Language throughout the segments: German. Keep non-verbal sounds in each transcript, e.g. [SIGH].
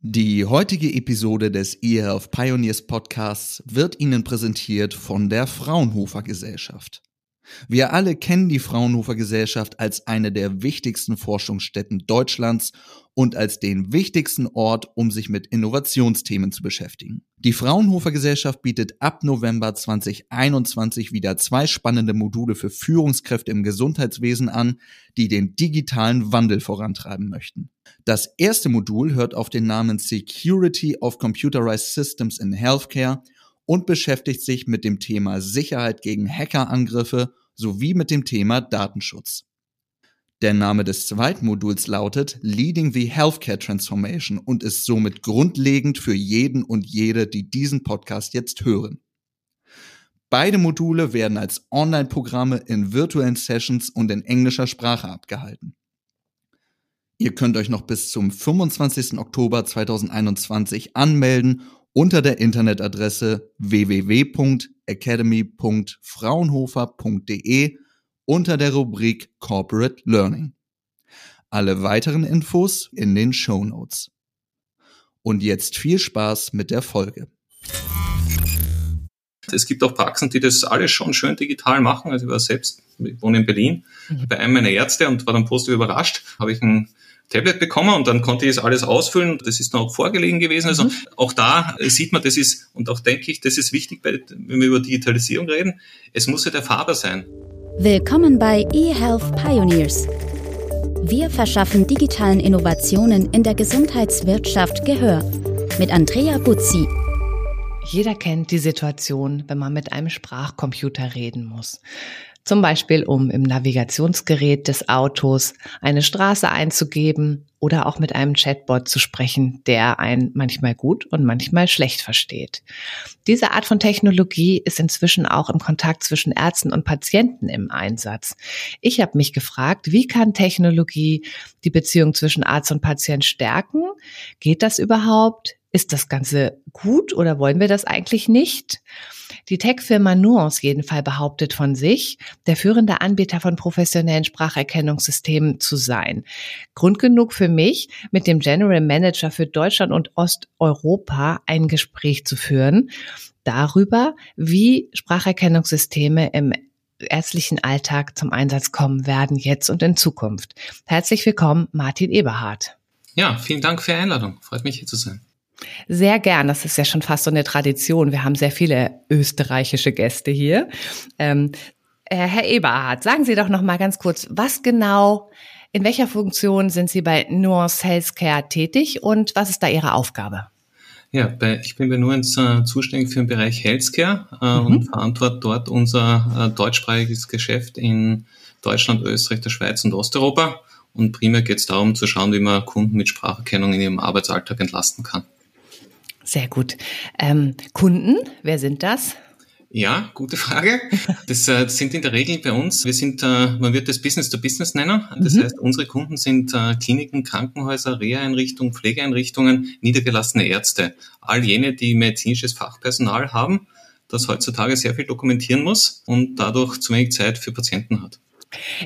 Die heutige Episode des eHealth Pioneers Podcasts wird Ihnen präsentiert von der Fraunhofer Gesellschaft. Wir alle kennen die Fraunhofer Gesellschaft als eine der wichtigsten Forschungsstätten Deutschlands und als den wichtigsten Ort, um sich mit Innovationsthemen zu beschäftigen. Die Fraunhofer Gesellschaft bietet ab November 2021 wieder zwei spannende Module für Führungskräfte im Gesundheitswesen an, die den digitalen Wandel vorantreiben möchten. Das erste Modul hört auf den Namen Security of Computerized Systems in Healthcare und beschäftigt sich mit dem Thema Sicherheit gegen Hackerangriffe sowie mit dem Thema Datenschutz. Der Name des zweiten Moduls lautet Leading the Healthcare Transformation und ist somit grundlegend für jeden und jede, die diesen Podcast jetzt hören. Beide Module werden als Online-Programme in virtuellen Sessions und in englischer Sprache abgehalten. Ihr könnt euch noch bis zum 25. Oktober 2021 anmelden unter der Internetadresse www.academy.fraunhofer.de unter der Rubrik Corporate Learning. Alle weiteren Infos in den Show Notes. Und jetzt viel Spaß mit der Folge. Es gibt auch Praxen, die das alles schon schön digital machen. Also ich war selbst, ich wohne in Berlin, mhm. bei einem meiner Ärzte und war dann positiv überrascht. Habe ich ein Tablet bekommen und dann konnte ich es alles ausfüllen. Das ist dann auch vorgelegen gewesen. Also mhm. auch da sieht man, das ist, und auch denke ich, das ist wichtig, wenn wir über Digitalisierung reden. Es muss ja der Faber sein. Willkommen bei eHealth Pioneers. Wir verschaffen digitalen Innovationen in der Gesundheitswirtschaft Gehör. Mit Andrea Buzzi. Jeder kennt die Situation, wenn man mit einem Sprachcomputer reden muss. Zum Beispiel, um im Navigationsgerät des Autos eine Straße einzugeben oder auch mit einem Chatbot zu sprechen, der einen manchmal gut und manchmal schlecht versteht. Diese Art von Technologie ist inzwischen auch im Kontakt zwischen Ärzten und Patienten im Einsatz. Ich habe mich gefragt, wie kann Technologie die Beziehung zwischen Arzt und Patient stärken? Geht das überhaupt? Ist das Ganze gut oder wollen wir das eigentlich nicht? Die Tech-Firma Nuance jedenfalls behauptet von sich, der führende Anbieter von professionellen Spracherkennungssystemen zu sein. Grund genug für mich, mit dem General Manager für Deutschland und Osteuropa ein Gespräch zu führen darüber, wie Spracherkennungssysteme im ärztlichen Alltag zum Einsatz kommen werden, jetzt und in Zukunft. Herzlich willkommen, Martin Eberhardt. Ja, vielen Dank für die Einladung. Freut mich hier zu sein. Sehr gern. Das ist ja schon fast so eine Tradition. Wir haben sehr viele österreichische Gäste hier. Ähm, äh, Herr Eberhardt, sagen Sie doch noch mal ganz kurz, was genau, in welcher Funktion sind Sie bei Nuance Healthcare tätig und was ist da Ihre Aufgabe? Ja, bei, ich bin bei Nuance äh, zuständig für den Bereich Healthcare äh, mhm. und verantworte dort unser äh, deutschsprachiges Geschäft in Deutschland, Österreich, der Schweiz und Osteuropa. Und primär geht es darum zu schauen, wie man Kunden mit Spracherkennung in ihrem Arbeitsalltag entlasten kann. Sehr gut. Ähm, Kunden, wer sind das? Ja, gute Frage. Das äh, sind in der Regel bei uns, wir sind, äh, man wird das Business to Business nennen. Das mhm. heißt, unsere Kunden sind äh, Kliniken, Krankenhäuser, Reha-Einrichtungen, Pflegeeinrichtungen, niedergelassene Ärzte. All jene, die medizinisches Fachpersonal haben, das heutzutage sehr viel dokumentieren muss und dadurch zu wenig Zeit für Patienten hat.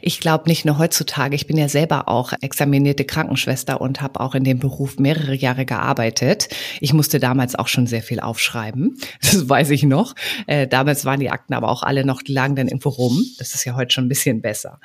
Ich glaube nicht nur heutzutage. Ich bin ja selber auch examinierte Krankenschwester und habe auch in dem Beruf mehrere Jahre gearbeitet. Ich musste damals auch schon sehr viel aufschreiben. [LAUGHS] Das weiß ich noch. Äh, damals waren die Akten aber auch alle noch, die lagen dann irgendwo rum. Das ist ja heute schon ein bisschen besser.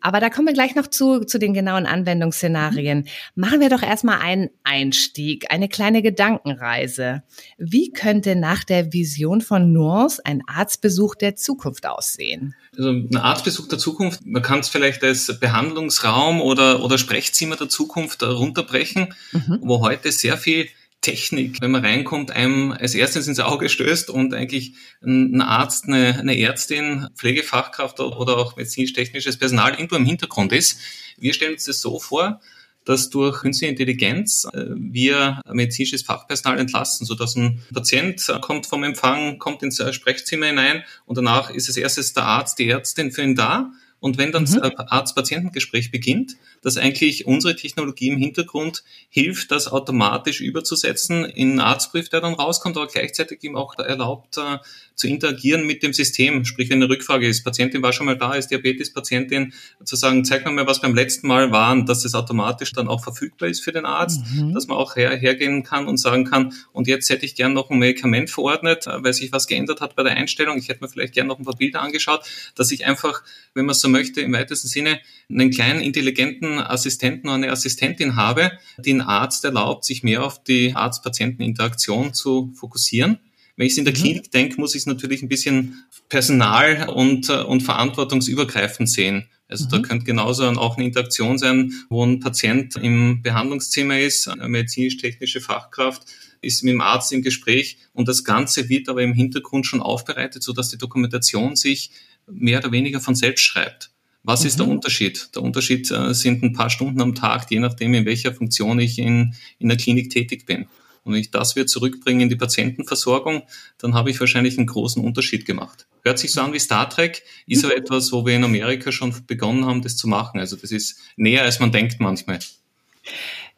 Aber da kommen wir gleich noch zu, zu den genauen Anwendungsszenarien. Machen wir doch erstmal einen Einstieg, eine kleine Gedankenreise. Wie könnte nach der Vision von Nuance ein Arztbesuch der Zukunft aussehen? Also ein Arztbesuch der Zukunft man kann es vielleicht als Behandlungsraum oder, oder Sprechzimmer der Zukunft runterbrechen, mhm. wo heute sehr viel Technik, wenn man reinkommt, einem als erstes ins Auge stößt und eigentlich ein Arzt, eine, eine Ärztin, Pflegefachkraft oder auch medizinisch-technisches Personal irgendwo im Hintergrund ist. Wir stellen uns das so vor, dass durch künstliche Intelligenz äh, wir medizinisches Fachpersonal entlassen, so dass ein Patient kommt vom Empfang, kommt ins Sprechzimmer hinein und danach ist als erstes der Arzt, die Ärztin für ihn da und wenn dann mhm. das Arzt-Patientengespräch beginnt, dass eigentlich unsere Technologie im Hintergrund hilft, das automatisch überzusetzen in einen Arztbrief, der dann rauskommt, aber gleichzeitig ihm auch erlaubt, äh, zu interagieren mit dem System. Sprich, wenn eine Rückfrage ist, Patientin war schon mal da, ist Diabetes-Patientin, zu sagen, zeig mir mal, was beim letzten Mal war, dass das automatisch dann auch verfügbar ist für den Arzt, mhm. dass man auch her, hergehen kann und sagen kann, und jetzt hätte ich gern noch ein Medikament verordnet, äh, weil sich was geändert hat bei der Einstellung. Ich hätte mir vielleicht gern noch ein paar Bilder angeschaut, dass ich einfach, wenn man so möchte, im weitesten Sinne einen kleinen intelligenten Assistenten oder eine Assistentin habe, die den Arzt erlaubt, sich mehr auf die Arzt-Patienten-Interaktion zu fokussieren. Wenn ich es in der mhm. Klinik denke, muss ich es natürlich ein bisschen personal- und, äh, und verantwortungsübergreifend sehen. Also mhm. da könnte genauso auch eine Interaktion sein, wo ein Patient im Behandlungszimmer ist, eine medizinisch-technische Fachkraft ist mit dem Arzt im Gespräch und das Ganze wird aber im Hintergrund schon aufbereitet, sodass die Dokumentation sich mehr oder weniger von selbst schreibt. Was mhm. ist der mhm. Unterschied? Der Unterschied äh, sind ein paar Stunden am Tag, je nachdem, in welcher Funktion ich in, in der Klinik tätig bin. Und wenn ich das wieder zurückbringe in die Patientenversorgung, dann habe ich wahrscheinlich einen großen Unterschied gemacht. Hört sich so an wie Star Trek, ist aber etwas, wo wir in Amerika schon begonnen haben, das zu machen. Also das ist näher, als man denkt manchmal.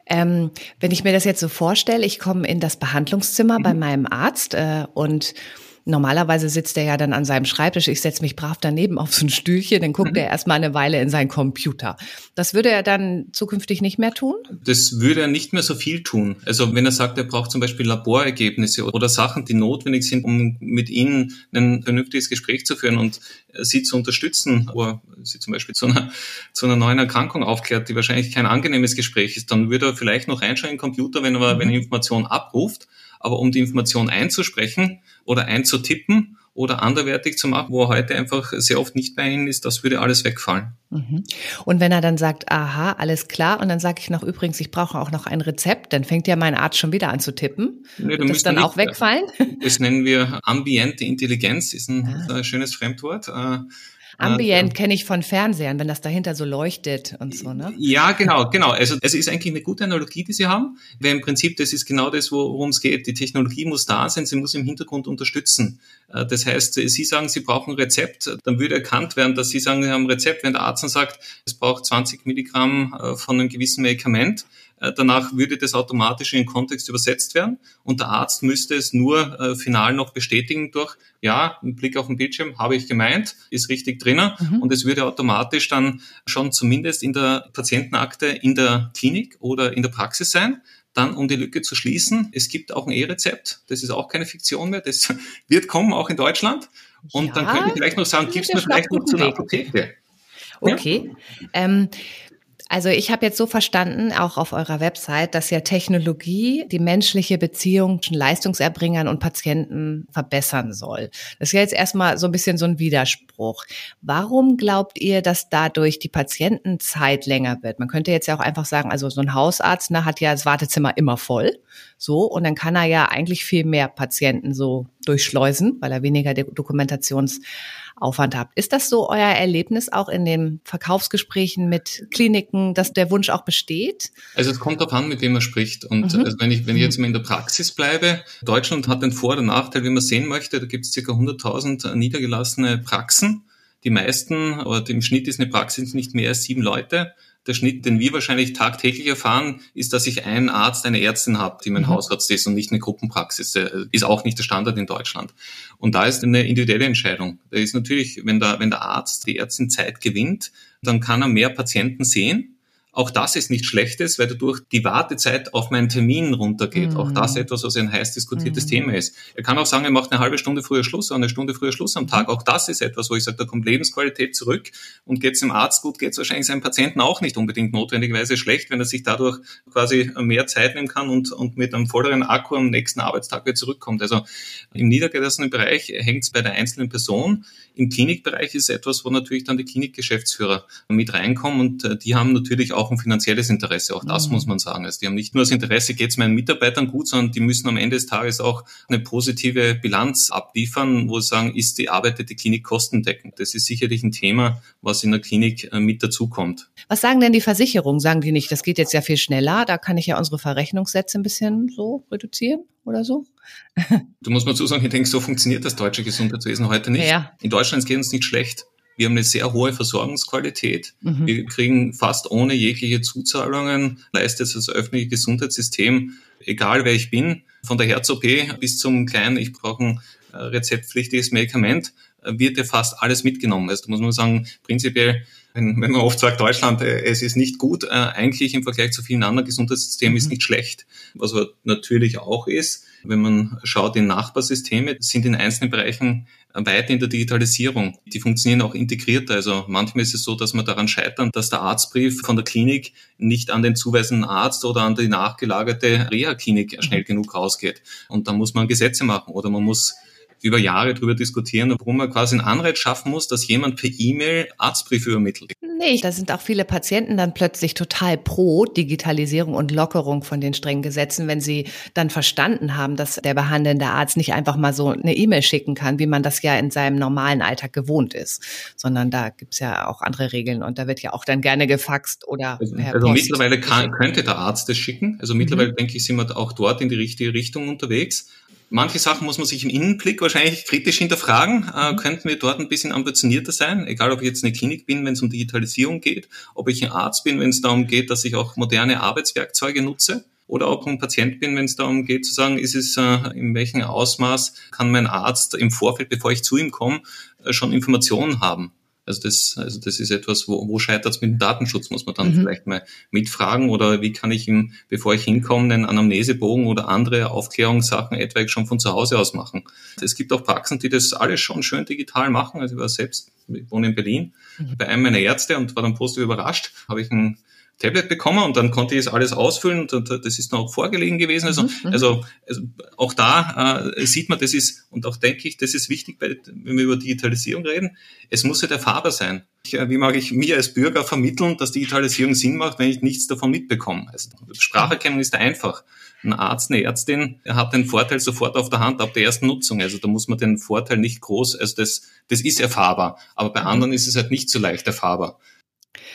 Ähm, wenn ich mir das jetzt so vorstelle, ich komme in das Behandlungszimmer mhm. bei meinem Arzt äh, und Normalerweise sitzt er ja dann an seinem Schreibtisch. Ich setze mich brav daneben auf so ein Stühlchen, dann guckt mhm. er erstmal eine Weile in seinen Computer. Das würde er dann zukünftig nicht mehr tun? Das würde er nicht mehr so viel tun. Also wenn er sagt, er braucht zum Beispiel Laborergebnisse oder Sachen, die notwendig sind, um mit Ihnen ein vernünftiges Gespräch zu führen und Sie zu unterstützen, oder Sie zum Beispiel zu einer, zu einer neuen Erkrankung aufklärt, die wahrscheinlich kein angenehmes Gespräch ist, dann würde er vielleicht noch reinschauen in den Computer, wenn er, mhm. wenn er Informationen abruft aber um die Information einzusprechen oder einzutippen oder anderwertig zu machen, wo er heute einfach sehr oft nicht bei Ihnen ist, das würde alles wegfallen. Mhm. Und wenn er dann sagt, aha, alles klar, und dann sage ich noch übrigens, ich brauche auch noch ein Rezept, dann fängt ja mein Arzt schon wieder an zu tippen. Nee, Wird das dann nicht, auch wegfallen? Das nennen wir ambiente Intelligenz, ist ein, ah. ein schönes Fremdwort. Äh, Ambient kenne ich von Fernsehern, wenn das dahinter so leuchtet und so, ne? Ja, genau, genau. Also es ist eigentlich eine gute Analogie, die Sie haben, weil im Prinzip das ist genau das, worum es geht. Die Technologie muss da sein, sie muss im Hintergrund unterstützen. Äh, das heißt, Sie sagen, Sie brauchen ein Rezept, dann würde erkannt werden, dass Sie sagen, Sie haben ein Rezept, wenn der Arzt dann sagt, es braucht 20 Milligramm äh, von einem gewissen Medikament, danach würde das automatisch in den Kontext übersetzt werden und der Arzt müsste es nur äh, final noch bestätigen durch, ja, ein Blick auf den Bildschirm, habe ich gemeint, ist richtig drinnen mhm. und es würde automatisch dann schon zumindest in der Patientenakte in der Klinik oder in der Praxis sein. Dann, um die Lücke zu schließen, es gibt auch ein E-Rezept, das ist auch keine Fiktion mehr, das [LAUGHS] wird kommen, auch in Deutschland. Und ja, dann könnte ich vielleicht noch sagen, gibt es mir vielleicht noch zu einer Apotheke. Okay. Ja? Ähm, also ich habe jetzt so verstanden, auch auf eurer Website, dass ja Technologie die menschliche Beziehung zwischen Leistungserbringern und Patienten verbessern soll. Das ist ja jetzt erstmal so ein bisschen so ein Widerspruch. Warum glaubt ihr, dass dadurch die Patientenzeit länger wird? Man könnte jetzt ja auch einfach sagen, also so ein Hausarzt ne, hat ja das Wartezimmer immer voll. So, und dann kann er ja eigentlich viel mehr Patienten so durchschleusen, weil er weniger Dokumentations Aufwand habt. Ist das so euer Erlebnis auch in den Verkaufsgesprächen mit Kliniken, dass der Wunsch auch besteht? Also es kommt darauf an, mit wem man spricht. Und mhm. also wenn ich, wenn ich jetzt mal in der Praxis bleibe, Deutschland hat den Vor- und Nachteil, wie man sehen möchte, da gibt es ca. 100.000 niedergelassene Praxen. Die meisten, oder im Schnitt ist eine Praxis nicht mehr als sieben Leute der Schnitt, den wir wahrscheinlich tagtäglich erfahren, ist, dass ich einen Arzt, eine Ärztin habe, die mein mhm. Hausarzt ist und nicht eine Gruppenpraxis. Der ist auch nicht der Standard in Deutschland. Und da ist eine individuelle Entscheidung. Da ist natürlich, wenn der, wenn der Arzt, die Ärztin Zeit gewinnt, dann kann er mehr Patienten sehen auch das ist nichts Schlechtes, weil dadurch die Wartezeit auf meinen Termin runtergeht. Mhm. Auch das mhm. etwas, was ein heiß diskutiertes mhm. Thema ist. Er kann auch sagen, er macht eine halbe Stunde früher Schluss, eine Stunde früher Schluss am Tag. Auch das ist etwas, wo ich sage, da kommt Lebensqualität zurück. Und geht es dem Arzt gut, geht es wahrscheinlich seinem Patienten auch nicht unbedingt notwendigerweise schlecht, wenn er sich dadurch quasi mehr Zeit nehmen kann und, und mit einem volleren Akku am nächsten Arbeitstag wieder zurückkommt. Also im niedergelassenen Bereich hängt es bei der einzelnen Person. Im Klinikbereich ist es etwas, wo natürlich dann die Klinikgeschäftsführer mit reinkommen und äh, die haben natürlich auch ein finanzielles Interesse. Auch das mhm. muss man sagen. Also die haben nicht nur das Interesse, geht es meinen Mitarbeitern gut, sondern die müssen am Ende des Tages auch eine positive Bilanz abliefern, wo sie sagen, ist die Arbeit der Klinik kostendeckend. Das ist sicherlich ein Thema, was in der Klinik äh, mit dazukommt. Was sagen denn die Versicherungen? Sagen die nicht, das geht jetzt ja viel schneller, da kann ich ja unsere Verrechnungssätze ein bisschen so reduzieren oder so? [LAUGHS] Du musst mal zusagen, ich denke, so funktioniert das deutsche Gesundheitswesen heute nicht. Ja. In Deutschland geht uns nicht schlecht. Wir haben eine sehr hohe Versorgungsqualität. Mhm. Wir kriegen fast ohne jegliche Zuzahlungen, leistet das öffentliche Gesundheitssystem, egal wer ich bin, von der Herz-OP bis zum kleinen, ich brauche ein äh, rezeptpflichtiges Medikament, äh, wird ja fast alles mitgenommen. Also da muss man sagen, prinzipiell wenn, wenn man oft sagt, Deutschland, äh, es ist nicht gut, äh, eigentlich im Vergleich zu vielen anderen Gesundheitssystemen mhm. ist nicht schlecht. Was aber natürlich auch ist, wenn man schaut in Nachbarsysteme, sind in einzelnen Bereichen weit in der Digitalisierung. Die funktionieren auch integrierter. Also manchmal ist es so, dass man daran scheitern, dass der Arztbrief von der Klinik nicht an den zuweisenden Arzt oder an die nachgelagerte Reha-Klinik schnell genug rausgeht. Und da muss man Gesetze machen oder man muss über Jahre darüber diskutieren, warum man quasi einen Anreiz schaffen muss, dass jemand per E-Mail Arztbriefe übermittelt. Nee, da sind auch viele Patienten dann plötzlich total pro Digitalisierung und Lockerung von den strengen Gesetzen, wenn sie dann verstanden haben, dass der behandelnde Arzt nicht einfach mal so eine E-Mail schicken kann, wie man das ja in seinem normalen Alltag gewohnt ist, sondern da gibt's ja auch andere Regeln und da wird ja auch dann gerne gefaxt oder also, per Also Post. mittlerweile kann, könnte der Arzt das schicken. Also mittlerweile mhm. denke ich, sind wir auch dort in die richtige Richtung unterwegs. Manche Sachen muss man sich im Innenblick wahrscheinlich kritisch hinterfragen. Äh, mhm. könnten wir dort ein bisschen ambitionierter sein? Egal, ob ich jetzt eine Klinik bin, wenn es um Digitalisierung geht, ob ich ein Arzt bin, wenn es darum geht, dass ich auch moderne Arbeitswerkzeuge nutze oder auch ein Patient bin, wenn es darum geht zu sagen, ist es äh, in welchem Ausmaß kann mein Arzt im Vorfeld, bevor ich zu ihm komme, äh, schon Informationen haben. Also das, also das ist etwas, wo, wo scheitert es mit dem Datenschutz, muss man dann mhm. vielleicht mal mitfragen oder wie kann ich ihm, bevor ich hinkomme, einen Anamnesebogen oder andere Aufklärungssachen etwa schon von zu Hause aus machen. Es gibt auch Praxen, die das alles schon schön digital machen. Also ich war selbst, ich wohne in Berlin, mhm. bei einem meiner Ärzte und war dann positiv überrascht, habe ich ein Tablet bekommen und dann konnte ich es alles ausfüllen und das ist dann auch vorgelegen gewesen. Also, mhm. mhm. also, also auch da äh, sieht man, das ist, und auch denke ich, das ist wichtig, bei, wenn wir über Digitalisierung reden, es muss ja der erfahrbar sein. Ich, äh, wie mag ich mir als Bürger vermitteln, dass Digitalisierung Sinn macht, wenn ich nichts davon mitbekomme? Also, Spracherkennung ist einfach. Ein Arzt, eine Ärztin hat den Vorteil sofort auf der Hand ab der ersten Nutzung. Also da muss man den Vorteil nicht groß, also das, das ist erfahrbar. Aber bei mhm. anderen ist es halt nicht so leicht erfahrbar.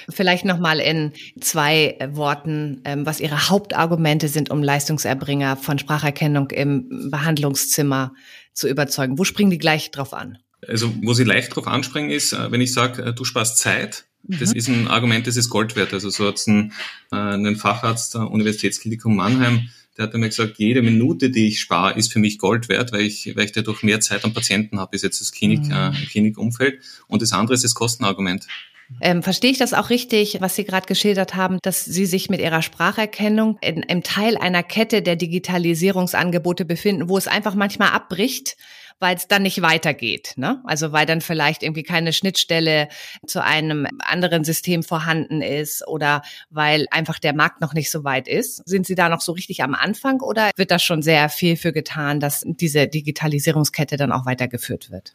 Vielleicht nochmal in zwei Worten, ähm, was Ihre Hauptargumente sind, um Leistungserbringer von Spracherkennung im Behandlungszimmer zu überzeugen. Wo springen die gleich drauf an? Also, wo sie leicht drauf anspringen, ist, äh, wenn ich sage, äh, du sparst Zeit, das mhm. ist ein Argument, das ist Gold wert. Also so hat es ein, äh, ein Facharzt der Universitätsklinikum Mannheim, der hat mir gesagt, jede Minute, die ich spare, ist für mich Gold wert, weil ich, weil ich dadurch mehr Zeit am Patienten habe, ist jetzt das Klinik, mhm. äh, Klinikumfeld. Und das andere ist das Kostenargument. Ähm, verstehe ich das auch richtig, was Sie gerade geschildert haben, dass Sie sich mit Ihrer Spracherkennung in, im Teil einer Kette der Digitalisierungsangebote befinden, wo es einfach manchmal abbricht, weil es dann nicht weitergeht. Ne? Also weil dann vielleicht irgendwie keine Schnittstelle zu einem anderen System vorhanden ist oder weil einfach der Markt noch nicht so weit ist. Sind Sie da noch so richtig am Anfang oder wird da schon sehr viel für getan, dass diese Digitalisierungskette dann auch weitergeführt wird?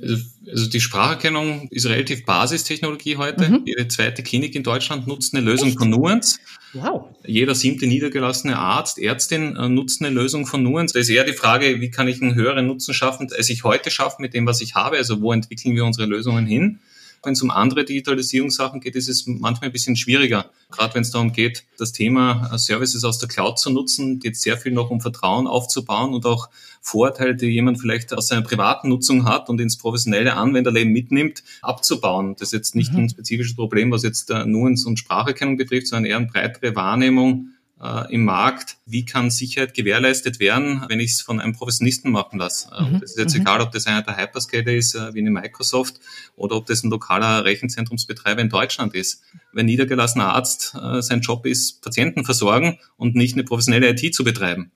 Also die Spracherkennung ist relativ Basistechnologie heute. Mhm. Jede zweite Klinik in Deutschland nutzt eine Lösung Echt? von Nuance. Wow. Jeder siebte niedergelassene Arzt, Ärztin äh, nutzt eine Lösung von Nuance. Da ist eher die Frage, wie kann ich einen höheren Nutzen schaffen, als ich heute schaffe mit dem, was ich habe. Also wo entwickeln wir unsere Lösungen hin? Wenn es um andere Digitalisierungssachen geht, ist es manchmal ein bisschen schwieriger. Gerade wenn es darum geht, das Thema äh, Services aus der Cloud zu nutzen, geht sehr viel noch um Vertrauen aufzubauen und auch Vorteile, die jemand vielleicht aus seiner privaten Nutzung hat und ins professionelle Anwenderleben mitnimmt, abzubauen. Das ist jetzt nicht mhm. ein spezifisches Problem, was jetzt äh, Nuance und Spracherkennung betrifft, sondern eher eine breitere Wahrnehmung äh, im Markt, wie kann Sicherheit gewährleistet werden, wenn ich es von einem Professionisten machen lasse. Äh, mhm. Das ist jetzt mhm. egal, ob das einer der Hyperscaler ist, äh, wie eine Microsoft, oder ob das ein lokaler Rechenzentrumsbetreiber in Deutschland ist. Wenn niedergelassener Arzt äh, sein Job ist, Patienten versorgen und nicht eine professionelle IT zu betreiben.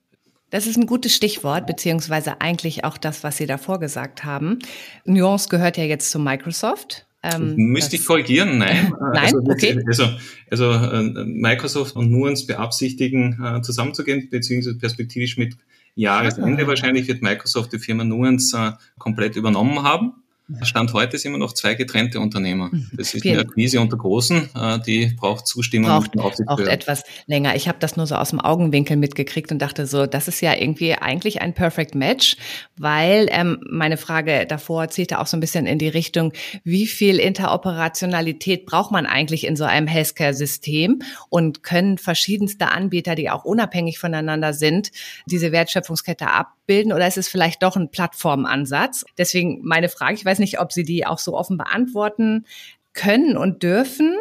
Das ist ein gutes Stichwort, beziehungsweise eigentlich auch das, was Sie davor gesagt haben. Nuance gehört ja jetzt zu Microsoft. Ähm, Müsste ich korrigieren? Nein. [LAUGHS] Nein, also, okay. Also, also äh, Microsoft und Nuance beabsichtigen, äh, zusammenzugehen, beziehungsweise perspektivisch mit Jahresende ah. wahrscheinlich wird Microsoft die Firma Nuance äh, komplett übernommen haben. Stand heute sind wir noch zwei getrennte Unternehmer. Mhm. Das ist eine Akquise unter Großen, äh, die braucht Zustimmung. Braucht, braucht etwas länger. Ich habe das nur so aus dem Augenwinkel mitgekriegt und dachte so, das ist ja irgendwie eigentlich ein Perfect Match, weil ähm, meine Frage davor zielte auch so ein bisschen in die Richtung, wie viel Interoperationalität braucht man eigentlich in so einem Healthcare-System und können verschiedenste Anbieter, die auch unabhängig voneinander sind, diese Wertschöpfungskette abbilden oder ist es vielleicht doch ein Plattformansatz? Deswegen meine Frage, ich weiß weiß nicht, ob Sie die auch so offen beantworten können und dürfen.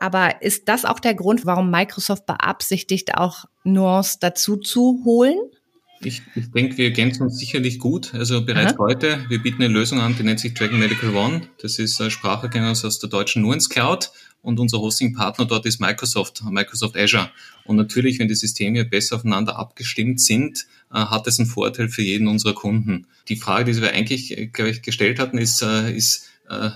Aber ist das auch der Grund, warum Microsoft beabsichtigt, auch Nuance dazu zu holen? Ich, ich denke, wir ergänzen uns sicherlich gut. Also bereits Aha. heute, wir bieten eine Lösung an, die nennt sich Dragon Medical One. Das ist ein Spracherkennung aus der deutschen Nuance Cloud und unser Hosting-Partner dort ist Microsoft, Microsoft Azure. Und natürlich, wenn die Systeme besser aufeinander abgestimmt sind, äh, hat es einen Vorteil für jeden unserer Kunden. Die Frage, die wir eigentlich, äh, glaube ich, gestellt hatten, ist, äh, ist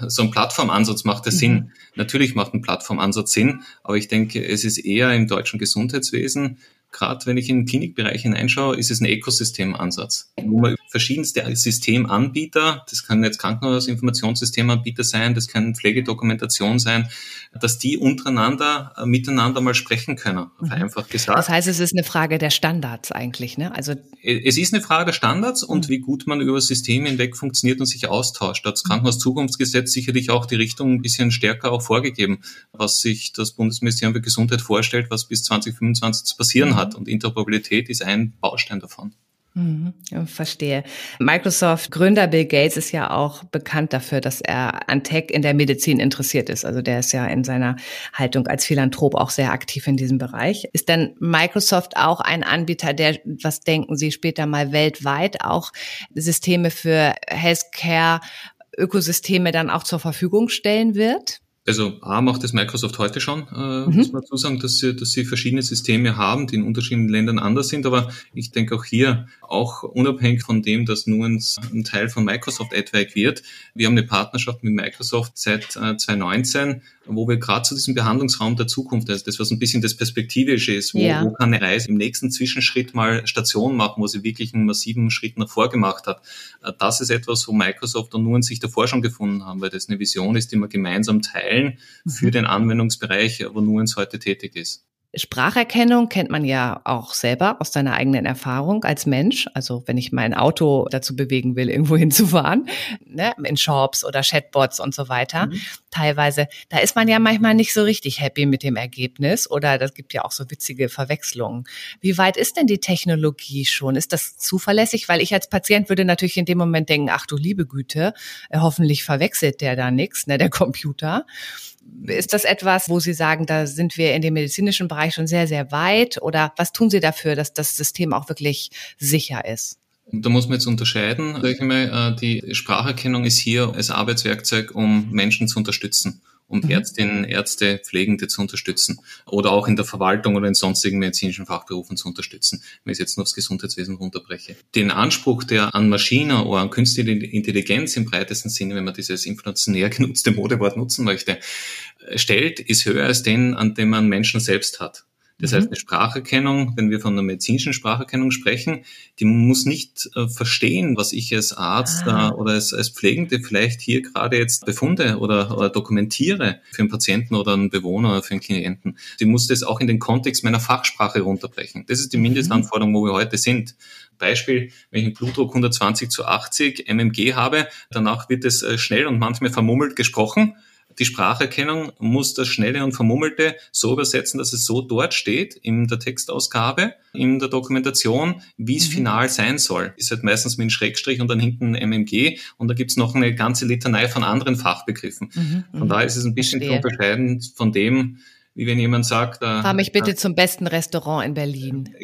so ein Plattformansatz macht der mhm. Sinn. Natürlich macht ein Plattformansatz Sinn, aber ich denke, es ist eher im deutschen Gesundheitswesen gerade wenn ich in den Klinikbereich hineinschaue, ist es ein Ökosystemansatz, wo man verschiedenste Systemanbieter, das kann jetzt Krankenhausinformationssystemanbieter sein, das kann Pflegedokumentation sein, dass die untereinander äh, miteinander mal sprechen können, mhm. einfach gesagt. Das heißt, es ist eine Frage der Standards eigentlich, ne? Also es ist eine Frage der Standards und mhm. wie gut man über Systeme hinweg funktioniert und sich austauscht. Das Krankenhauszukunftsgesetz sicherlich auch die Richtung ein bisschen stärker auch vorgegeben, was sich das Bundesministerium für Gesundheit vorstellt, was bis 2025 zu passieren hat. Und Interoperabilität ist ein Baustein davon. Mhm, verstehe. Microsoft Gründer Bill Gates ist ja auch bekannt dafür, dass er an Tech in der Medizin interessiert ist. Also der ist ja in seiner Haltung als Philanthrop auch sehr aktiv in diesem Bereich. Ist denn Microsoft auch ein Anbieter, der, was denken Sie später mal weltweit auch Systeme für Healthcare Ökosysteme dann auch zur Verfügung stellen wird? Also A macht es Microsoft heute schon, äh, mhm. muss man dazu sagen, dass sie, dass sie verschiedene Systeme haben, die in unterschiedlichen Ländern anders sind. Aber ich denke auch hier, auch unabhängig von dem, dass Nuance ein Teil von Microsoft etwaig wird, wir haben eine Partnerschaft mit Microsoft seit äh, 2019 wo wir gerade zu diesem Behandlungsraum der Zukunft, also das was ein bisschen das Perspektivische ist, wo, ja. wo kann eine Reise im nächsten Zwischenschritt mal Station machen, wo sie wirklich einen massiven Schritt nach vor gemacht hat. Äh, das ist etwas, wo Microsoft und Nuance sich davor schon gefunden haben, weil das eine Vision ist, die wir gemeinsam teilen für mhm. den Anwendungsbereich, wo Nuance heute tätig ist. Spracherkennung kennt man ja auch selber aus seiner eigenen Erfahrung als Mensch. Also wenn ich mein Auto dazu bewegen will, irgendwo [LAUGHS] hinzufahren, ne, in Shops oder Chatbots und so weiter, mhm. teilweise, da ist man ja manchmal nicht so richtig happy mit dem Ergebnis oder das gibt ja auch so witzige Verwechslungen. Wie weit ist denn die Technologie schon? Ist das zuverlässig? Weil ich als Patient würde natürlich in dem Moment denken, ach du liebe Güte, äh, hoffentlich verwechselt der da nichts, ne, der Computer. Ist das etwas, wo Sie sagen, da sind wir in dem medizinischen Bereich schon sehr, sehr weit? Oder was tun Sie dafür, dass das System auch wirklich sicher ist? Da muss man jetzt unterscheiden. Äh, die Spracherkennung ist hier als Arbeitswerkzeug, um Menschen zu unterstützen um mhm. Ärztinnen, Ärzte, Pflegende zu unterstützen oder auch in der Verwaltung oder in sonstigen medizinischen Fachberufen zu unterstützen, wenn ich es jetzt nur aufs Gesundheitswesen runterbreche. Den Anspruch, der an Maschine oder an künstliche Intelligenz im breitesten Sinne, wenn man dieses inflationär [LAUGHS] genutzte Modewort nutzen möchte, stellt, ist höher als den, an dem man Menschen selbst hat. Das mhm. heißt, eine Spracherkennung, wenn wir von einer medizinischen Spracherkennung sprechen, die muss nicht äh, verstehen, was ich als Arzt ah. äh, oder als, als Pflegende vielleicht hier gerade jetzt befunde oder, oder dokumentiere für einen Patienten oder einen Bewohner oder für einen Klienten. Die muss das auch in den Kontext meiner Fachsprache runterbrechen. Das ist die mhm. Mindestanforderung, wo wir heute sind. Beispiel, wenn ich einen Blutdruck 120 zu 80 mmg habe, danach wird es äh, schnell und manchmal vermummelt gesprochen die Spracherkennung muss das Schnelle und Vermummelte so übersetzen, dass es so dort steht in der Textausgabe, in der Dokumentation, wie es mhm. final sein soll. Ist halt meistens mit einem Schrägstrich und dann hinten MMG und da gibt's noch eine ganze Litanei von anderen Fachbegriffen. Mhm. Von mhm. daher ist es ein bisschen zu unterscheiden von dem, wie wenn jemand sagt. Äh, Fahr mich bitte äh, zum besten Restaurant in Berlin.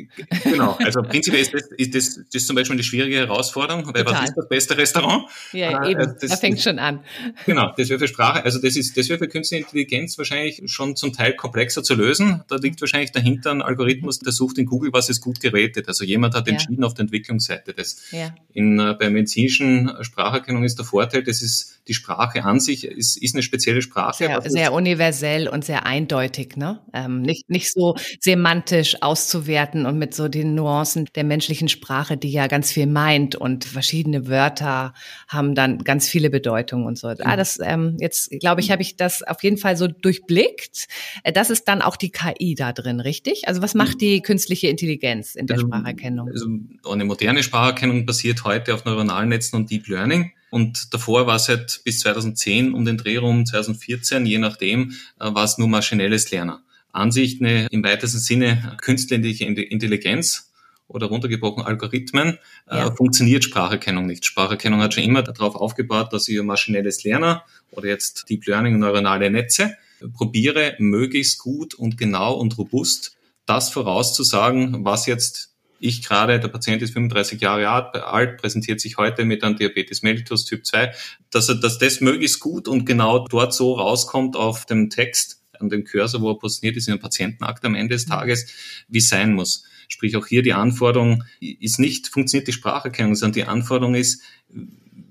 Genau, also prinzipiell ist das, ist das, das ist zum Beispiel eine schwierige Herausforderung, weil Total. was ist das beste Restaurant? Ja, äh, eben, das, da fängt schon an. Genau, das wäre für Sprache, also das ist, das wäre für künstliche Intelligenz wahrscheinlich schon zum Teil komplexer zu lösen. Da liegt wahrscheinlich dahinter ein Algorithmus, der sucht in Google, was ist gut gerätet. Also jemand hat ja. entschieden auf der Entwicklungsseite. Das ja. in, äh, bei medizinischen Spracherkennung ist der Vorteil, das ist die Sprache an sich ist, ist eine spezielle Sprache. Sehr, sehr universell und sehr eindeutig, ne? Ähm, nicht, nicht so semantisch auszuwerten und mit so den Nuancen der menschlichen Sprache, die ja ganz viel meint und verschiedene Wörter haben dann ganz viele Bedeutungen und so. Ah, genau. das, ähm, jetzt glaube ich, habe ich das auf jeden Fall so durchblickt. Äh, das ist dann auch die KI da drin, richtig? Also was macht die künstliche Intelligenz in der also, Spracherkennung? Also eine moderne Spracherkennung basiert heute auf neuronalen Netzen und Deep Learning. Und davor war es halt bis 2010 um den Dreh rum, 2014, je nachdem, äh, war es nur maschinelles Lernen. Ansicht eine im weitesten Sinne künstliche Intelligenz. oder runtergebrochen Algorithmen, äh, ja. äh, funktioniert Spracherkennung nicht. Spracherkennung hat schon immer darauf aufgebaut, dass ich maschinelles Lernen oder jetzt Deep Learning, neuronale Netze probiere, möglichst gut und genau und robust das vorauszusagen, was jetzt ich gerade, der Patient ist 35 Jahre alt, präsentiert sich heute mit einem Diabetes mellitus Typ 2, dass, er, dass das möglichst gut und genau dort so rauskommt auf dem Text, an dem Cursor, wo er positioniert ist, in der Patientenakte am Ende des Tages, wie es sein muss. Sprich, auch hier die Anforderung ist nicht, funktioniert die Spracherkennung, sondern die Anforderung ist,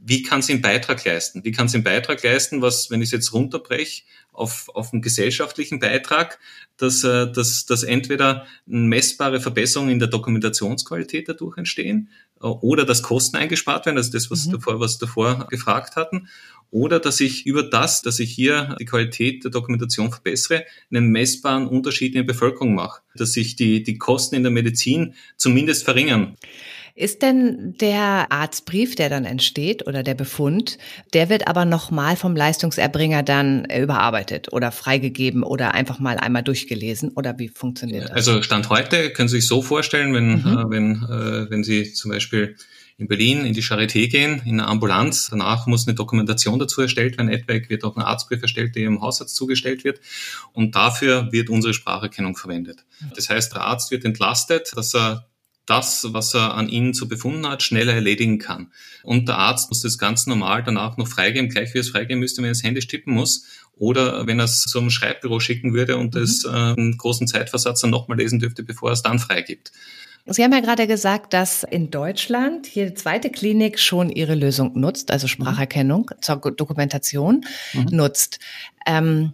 wie kann sie einen Beitrag leisten? Wie kann sie einen Beitrag leisten, was, wenn ich es jetzt runterbreche, auf, auf einen gesellschaftlichen Beitrag, dass, äh, dass, dass entweder messbare Verbesserungen in der Dokumentationsqualität dadurch entstehen äh, oder dass Kosten eingespart werden, also das, was, mhm. davor, was davor gefragt hatten, oder dass ich über das, dass ich hier die Qualität der Dokumentation verbessere, einen messbaren Unterschied in der Bevölkerung mache, dass sich die, die Kosten in der Medizin zumindest verringern. Ist denn der Arztbrief, der dann entsteht oder der Befund, der wird aber nochmal vom Leistungserbringer dann überarbeitet oder freigegeben oder einfach mal einmal durchgelesen oder wie funktioniert das? Also Stand heute können Sie sich so vorstellen, wenn, mhm. äh, wenn, äh, wenn Sie zum Beispiel in Berlin in die Charité gehen, in eine Ambulanz. Danach muss eine Dokumentation dazu erstellt werden. Etwa wird auch ein Arztbrief erstellt, der Ihrem Hausarzt zugestellt wird. Und dafür wird unsere Spracherkennung verwendet. Das heißt, der Arzt wird entlastet, dass er das, was er an ihnen zu befunden hat, schneller erledigen kann. Und der Arzt muss das ganz normal danach noch freigeben, gleich wie er es freigeben müsste, wenn er es händisch tippen muss. Oder wenn er es zum Schreibbüro schicken würde und mhm. es äh, einen großen Zeitversatz dann nochmal lesen dürfte, bevor er es dann freigibt. Sie haben ja gerade gesagt, dass in Deutschland jede zweite Klinik schon ihre Lösung nutzt, also Spracherkennung mhm. zur Dokumentation mhm. nutzt. Ähm,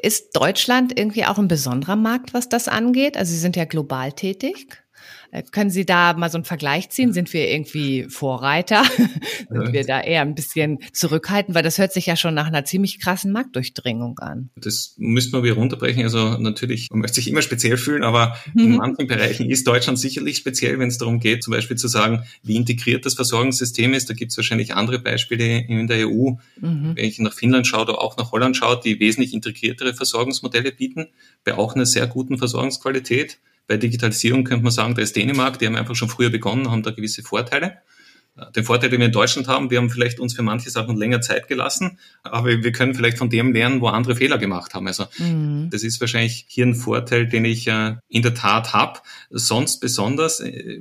ist Deutschland irgendwie auch ein besonderer Markt, was das angeht? Also Sie sind ja global tätig. Äh, können Sie da mal so einen Vergleich ziehen? Sind wir irgendwie Vorreiter? [LAUGHS] Sind wir da eher ein bisschen zurückhaltend? Weil das hört sich ja schon nach einer ziemlich krassen Marktdurchdringung an. Das müssten wir wieder runterbrechen. Also natürlich, man möchte sich immer speziell fühlen, aber mhm. in manchen Bereichen ist Deutschland sicherlich speziell, wenn es darum geht, zum Beispiel zu sagen, wie integriert das Versorgungssystem ist. Da gibt es wahrscheinlich andere Beispiele in der EU. Mhm. Wenn ich nach Finnland schaue oder auch nach Holland schaue, die wesentlich integriertere Versorgungsmodelle bieten, bei auch einer sehr guten Versorgungsqualität. Bei Digitalisierung könnte man sagen, da ist Dänemark, die haben einfach schon früher begonnen, haben da gewisse Vorteile. Den Vorteil, den wir in Deutschland haben, wir haben vielleicht uns für manche Sachen länger Zeit gelassen, aber wir können vielleicht von dem lernen, wo andere Fehler gemacht haben. Also mhm. das ist wahrscheinlich hier ein Vorteil, den ich äh, in der Tat habe. Sonst besonders, äh,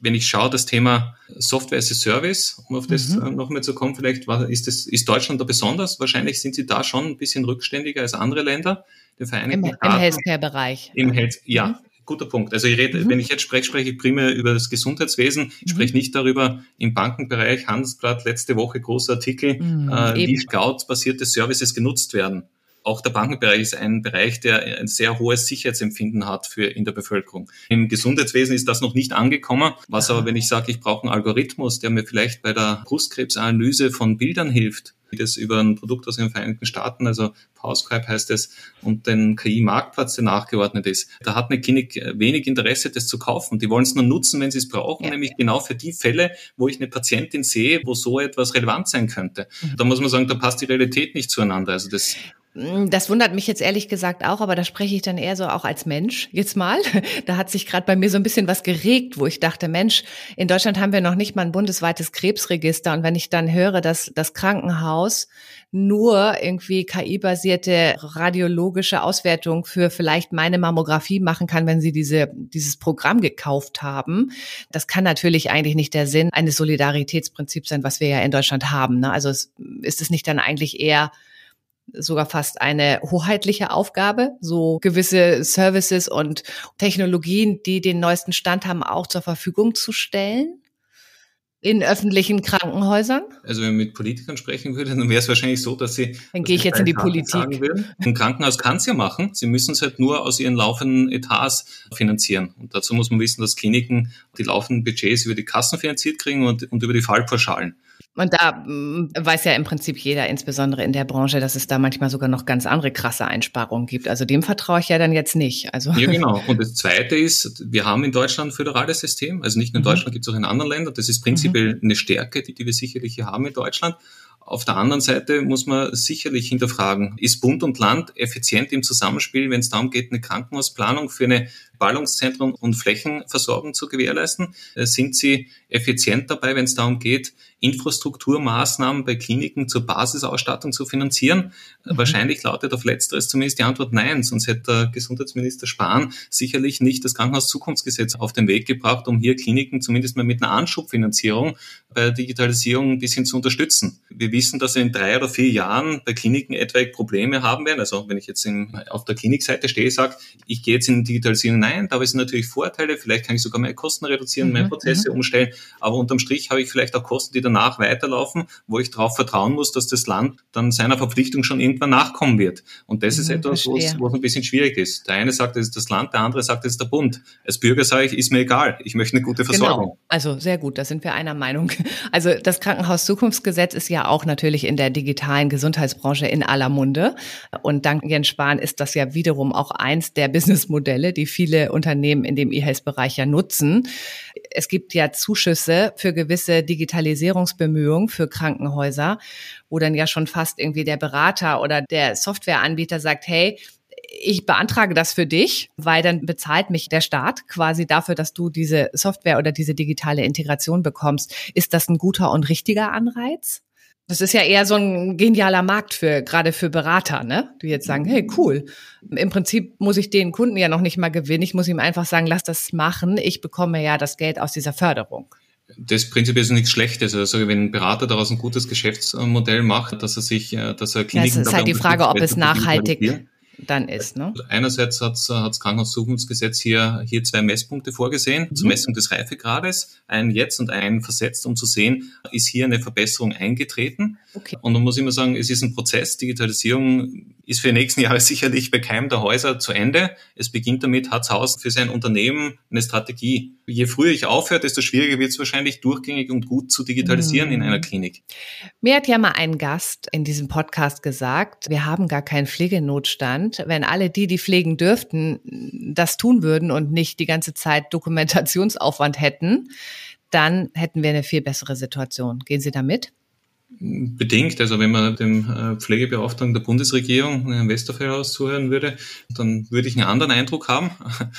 wenn ich schaue, das Thema Software as a Service, um auf das mhm. äh, nochmal zu kommen, vielleicht ist, das, ist Deutschland da besonders? Wahrscheinlich sind sie da schon ein bisschen rückständiger als andere Länder. Der Vereinigten Im, im Healthcare-Bereich. Im Health, ja. Mhm guter Punkt. Also ich rede, mhm. wenn ich jetzt spreche, spreche ich primär über das Gesundheitswesen. Ich mhm. spreche nicht darüber im Bankenbereich. Handelsblatt letzte Woche großer Artikel, mhm, äh, wie Cloud-basierte Services genutzt werden. Auch der Bankenbereich ist ein Bereich, der ein sehr hohes Sicherheitsempfinden hat für in der Bevölkerung. Im Gesundheitswesen ist das noch nicht angekommen. Was aber, wenn ich sage, ich brauche einen Algorithmus, der mir vielleicht bei der Brustkrebsanalyse von Bildern hilft, das über ein Produkt aus den Vereinigten Staaten, also PowerScribe heißt es, und den KI-Marktplatz, der nachgeordnet ist. Da hat eine Klinik wenig Interesse, das zu kaufen. Die wollen es nur nutzen, wenn sie es brauchen, ja. nämlich genau für die Fälle, wo ich eine Patientin sehe, wo so etwas relevant sein könnte. Mhm. Da muss man sagen, da passt die Realität nicht zueinander. Also das das wundert mich jetzt ehrlich gesagt auch, aber da spreche ich dann eher so auch als Mensch jetzt mal. [LAUGHS] Da hat sich gerade bei mir so ein bisschen was geregt, wo ich dachte, Mensch, in Deutschland haben wir noch nicht mal ein bundesweites Krebsregister. Und wenn ich dann höre, dass das Krankenhaus nur irgendwie KI-basierte radiologische Auswertung für vielleicht meine Mammographie machen kann, wenn sie diese, dieses Programm gekauft haben. Das kann natürlich eigentlich nicht der Sinn eines Solidaritätsprinzips sein, was wir ja in Deutschland haben. Ne? Also ist es nicht dann eigentlich eher sogar fast eine hoheitliche Aufgabe, so gewisse Services und Technologien, die den neuesten Stand haben, auch zur Verfügung zu stellen? In öffentlichen Krankenhäusern? Also wenn man mit Politikern sprechen würde, dann wäre es wahrscheinlich so, dass sie. Dann gehe ich jetzt in die Politik. Ein Krankenhaus kann es ja machen. Sie müssen es halt nur aus ihren laufenden Etats finanzieren. Und dazu muss man wissen, dass Kliniken die laufenden Budgets über die Kassen finanziert kriegen und, und über die Fallpauschalen. Und da mm, weiß ja im Prinzip jeder, insbesondere in der Branche, dass es da manchmal sogar noch ganz andere krasse Einsparungen gibt. Also dem vertraue ich ja dann jetzt nicht. Also ja, genau. [LAUGHS] Und das Zweite ist, wir haben in Deutschland ein föderales System. Also nicht nur in mhm. Deutschland, gibt es auch in anderen Ländern. Das ist prinzipiell mhm. eine Stärke, die, die wir sicherlich hier haben in Deutschland. Auf der anderen Seite muss man sicherlich hinterfragen, ist Bund und Land effizient im Zusammenspiel, wenn es darum geht, eine Krankenhausplanung für eine Ballungszentren und Flächenversorgung zu gewährleisten? Äh, sind Sie effizient dabei, wenn es darum geht, Infrastrukturmaßnahmen bei Kliniken zur Basisausstattung zu finanzieren? Mhm. Wahrscheinlich lautet auf letzteres zumindest die Antwort nein, sonst hätte der Gesundheitsminister Spahn sicherlich nicht das Krankenhauszukunftsgesetz auf den Weg gebracht, um hier Kliniken zumindest mal mit einer Anschubfinanzierung bei der Digitalisierung ein bisschen zu unterstützen. Wir wissen, dass wir in drei oder vier Jahren bei Kliniken etwaige Probleme haben werden. Also wenn ich jetzt in, auf der Klinikseite stehe, sage, ich gehe jetzt in Digitalisierung, nein, da sind natürlich Vorteile, vielleicht kann ich sogar meine Kosten reduzieren, meine mhm, Prozesse mhm. umstellen, aber unterm Strich habe ich vielleicht auch Kosten, die danach weiterlaufen, wo ich darauf vertrauen muss, dass das Land dann seiner Verpflichtung schon irgendwann nachkommen wird. Und das ist mhm, etwas, wo es ein bisschen schwierig ist. Der eine sagt, es ist das Land, der andere sagt, es ist der Bund. Als Bürger sage ich, ist mir egal, ich möchte eine gute genau. Versorgung. Genau. Also sehr gut, da sind wir einer Meinung. [LAUGHS] Also das Krankenhaus-Zukunftsgesetz ist ja auch natürlich in der digitalen Gesundheitsbranche in aller Munde. Und dank Jens Spahn ist das ja wiederum auch eins der Businessmodelle, die viele Unternehmen in dem E-Health-Bereich ja nutzen. Es gibt ja Zuschüsse für gewisse Digitalisierungsbemühungen für Krankenhäuser, wo dann ja schon fast irgendwie der Berater oder der Softwareanbieter sagt, hey, ich beantrage das für dich, weil dann bezahlt mich der Staat quasi dafür, dass du diese Software oder diese digitale Integration bekommst. Ist das ein guter und richtiger Anreiz? Das ist ja eher so ein genialer Markt für, gerade für Berater, ne? Die jetzt sagen, hey, cool. Im Prinzip muss ich den Kunden ja noch nicht mal gewinnen. Ich muss ihm einfach sagen, lass das machen. Ich bekomme ja das Geld aus dieser Förderung. Das prinzipiell ist nichts Schlechtes. Also wenn ein Berater daraus ein gutes Geschäftsmodell macht, dass er sich, äh, dass er Kliniken ja, Es ist halt die Frage, ob es nachhaltig dann ist. Ne? Einerseits hat das Krankenhauszukunftsgesetz hier, hier zwei Messpunkte vorgesehen mhm. zur Messung des Reifegrades, einen jetzt und einen versetzt, um zu sehen, ist hier eine Verbesserung eingetreten. Okay. Und man muss immer sagen, es ist ein Prozess. Digitalisierung ist für die nächsten Jahre [LAUGHS] sicherlich bei keinem der Häuser zu Ende. Es beginnt damit, hat Haus für sein Unternehmen eine Strategie. Je früher ich aufhöre, desto schwieriger wird es wahrscheinlich durchgängig und gut zu digitalisieren mhm. in einer Klinik. Mir hat ja mal ein Gast in diesem Podcast gesagt, wir haben gar keinen Pflegenotstand. Wenn alle die, die pflegen dürften, das tun würden und nicht die ganze Zeit Dokumentationsaufwand hätten, dann hätten wir eine viel bessere Situation. Gehen Sie damit? bedingt. Also wenn man dem äh, Pflegebeauftragten der Bundesregierung, Herrn Westerfelhaus, zuhören würde, dann würde ich einen anderen Eindruck haben.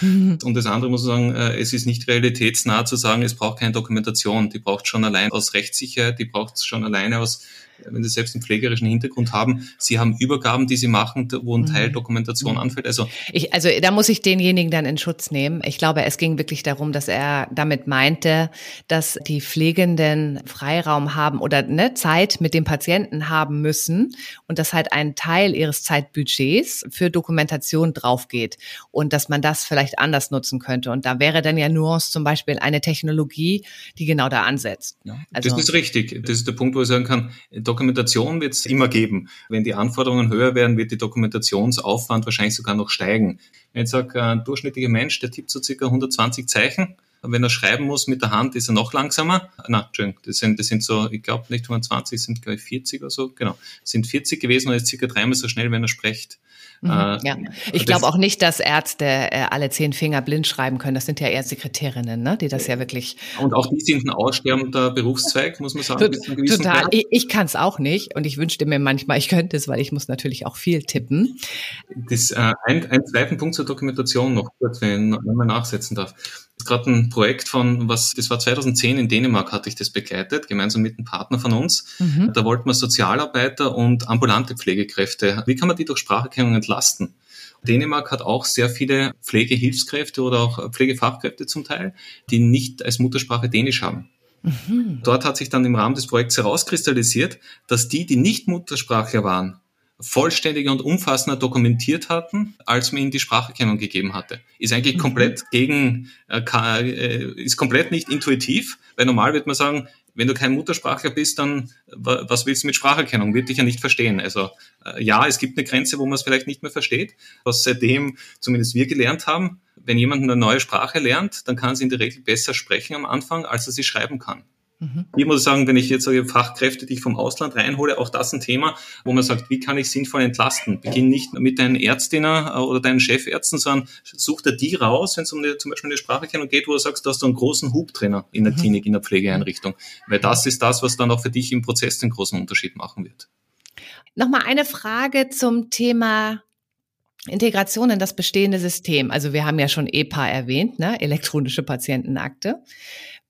Mhm. [LAUGHS] Und das andere muss ich sagen, äh, es ist nicht realitätsnah zu sagen, es braucht keine Dokumentation. Die braucht schon allein aus Rechtssicherheit, die braucht es schon alleine aus wenn Sie selbst einen pflegerischen Hintergrund haben, Sie haben Übergaben, die Sie machen, wo ein Teil mhm. Dokumentation mhm. anfällt. Also, ich, also da muss ich denjenigen dann in Schutz nehmen. Ich glaube, es ging wirklich darum, dass er damit meinte, dass die Pflegenden Freiraum haben oder ne, Zeit mit dem Patienten haben müssen und dass halt ein Teil ihres Zeitbudgets für Dokumentation draufgeht und dass man das vielleicht anders nutzen könnte. Und da wäre dann ja Nuance zum Beispiel eine Technologie, die genau da ansetzt. Ja, also, das ist richtig. Das ist der Punkt, wo ich sagen kann, Dokumentation wird es immer geben. Wenn die Anforderungen höher werden, wird die Dokumentationsaufwand wahrscheinlich sogar noch steigen. Wenn ich sage, ein durchschnittlicher Mensch, der tippt so circa 120 Zeichen, wenn er schreiben muss mit der Hand, ist er noch langsamer. Na, Entschuldigung, das sind, das sind so, ich glaube nicht 120, sind gleich 40 oder so, genau. Sind 40 gewesen und ist circa dreimal so schnell, wenn er spricht. Mhm, äh, ja. Ich glaube auch nicht, dass Ärzte äh, alle zehn Finger blind schreiben können. Das sind ja eher Sekretärinnen, ne? die das ja wirklich. Und auch die sind ein aussterbender Berufszweig, muss man sagen. Total. Ich, ich kann es auch nicht und ich wünschte mir manchmal, ich könnte es, weil ich muss natürlich auch viel tippen. Das, äh, ein, ein zweiten Punkt zur Dokumentation noch kurz, wenn ich mal nachsetzen darf gerade ein Projekt von, was, das war 2010 in Dänemark, hatte ich das begleitet, gemeinsam mit einem Partner von uns. Mhm. Da wollten wir Sozialarbeiter und ambulante Pflegekräfte, wie kann man die durch Spracherkennung entlasten? Dänemark hat auch sehr viele Pflegehilfskräfte oder auch Pflegefachkräfte zum Teil, die nicht als Muttersprache Dänisch haben. Mhm. Dort hat sich dann im Rahmen des Projekts herauskristallisiert, dass die, die nicht Muttersprachler waren, vollständiger und umfassender dokumentiert hatten, als man ihnen die Spracherkennung gegeben hatte. Ist eigentlich mhm. komplett gegen, äh, äh, ist komplett nicht intuitiv, weil normal wird man sagen, wenn du kein Muttersprachler bist, dann was willst du mit Spracherkennung? Wird dich ja nicht verstehen. Also äh, ja, es gibt eine Grenze, wo man es vielleicht nicht mehr versteht. Was seitdem zumindest wir gelernt haben, wenn jemand eine neue Sprache lernt, dann kann sie in der Regel besser sprechen am Anfang, als er sie schreiben kann. Mhm. Ich muss sagen, wenn ich jetzt sage, Fachkräfte, die ich vom Ausland reinhole, auch das ein Thema, wo man sagt, wie kann ich sinnvoll entlasten? Beginn nicht mit deinen Ärztinnen äh, oder deinen Chefärzten, sondern such dir die raus, wenn es um eine, zum Beispiel eine Spracherkennung geht, wo du sagst, du hast einen großen Hubtrainer in der mhm. Klinik, in der Pflegeeinrichtung. Weil das ist das, was dann auch für dich im Prozess den großen Unterschied machen wird. Nochmal eine Frage zum Thema Integration in das bestehende System. Also wir haben ja schon EPA erwähnt, ne? elektronische Patientenakte.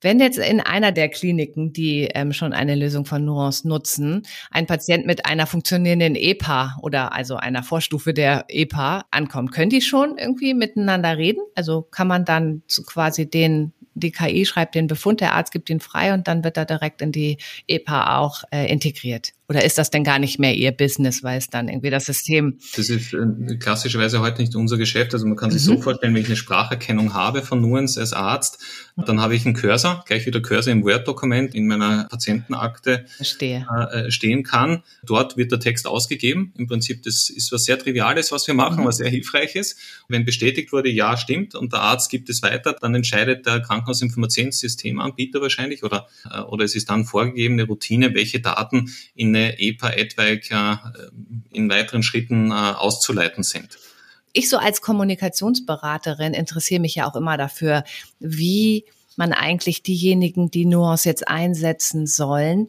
Wenn jetzt in einer der Kliniken, die ähm, schon eine Lösung von Nuance nutzen, ein Patient mit einer funktionierenden EPA oder also einer Vorstufe der EPA ankommt, können die schon irgendwie miteinander reden? Also kann man dann zu quasi den die KI schreibt den Befund, der Arzt gibt ihn frei und dann wird er direkt in die EPA auch äh, integriert. Oder ist das denn gar nicht mehr Ihr Business, weil es dann irgendwie das System. Das ist äh, klassischerweise heute nicht unser Geschäft. Also man kann sich mhm. so vorstellen, wenn ich eine Spracherkennung habe von Nuance als Arzt, dann habe ich einen Cursor, gleich wie der Cursor im Word-Dokument in meiner Patientenakte Verstehe. äh, stehen kann. Dort wird der Text ausgegeben. Im Prinzip, das ist was sehr Triviales, was wir machen, mhm. was sehr hilfreich ist. Wenn bestätigt wurde, ja, stimmt, und der Arzt gibt es weiter, dann entscheidet der Krankenhausinformationssystemanbieter wahrscheinlich oder, äh, oder es ist dann vorgegebene Routine, welche Daten in eine EPA etwaig in weiteren Schritten äh, auszuleiten sind. Ich so als Kommunikationsberaterin interessiere mich ja auch immer dafür, wie man eigentlich diejenigen, die Nuance jetzt einsetzen sollen,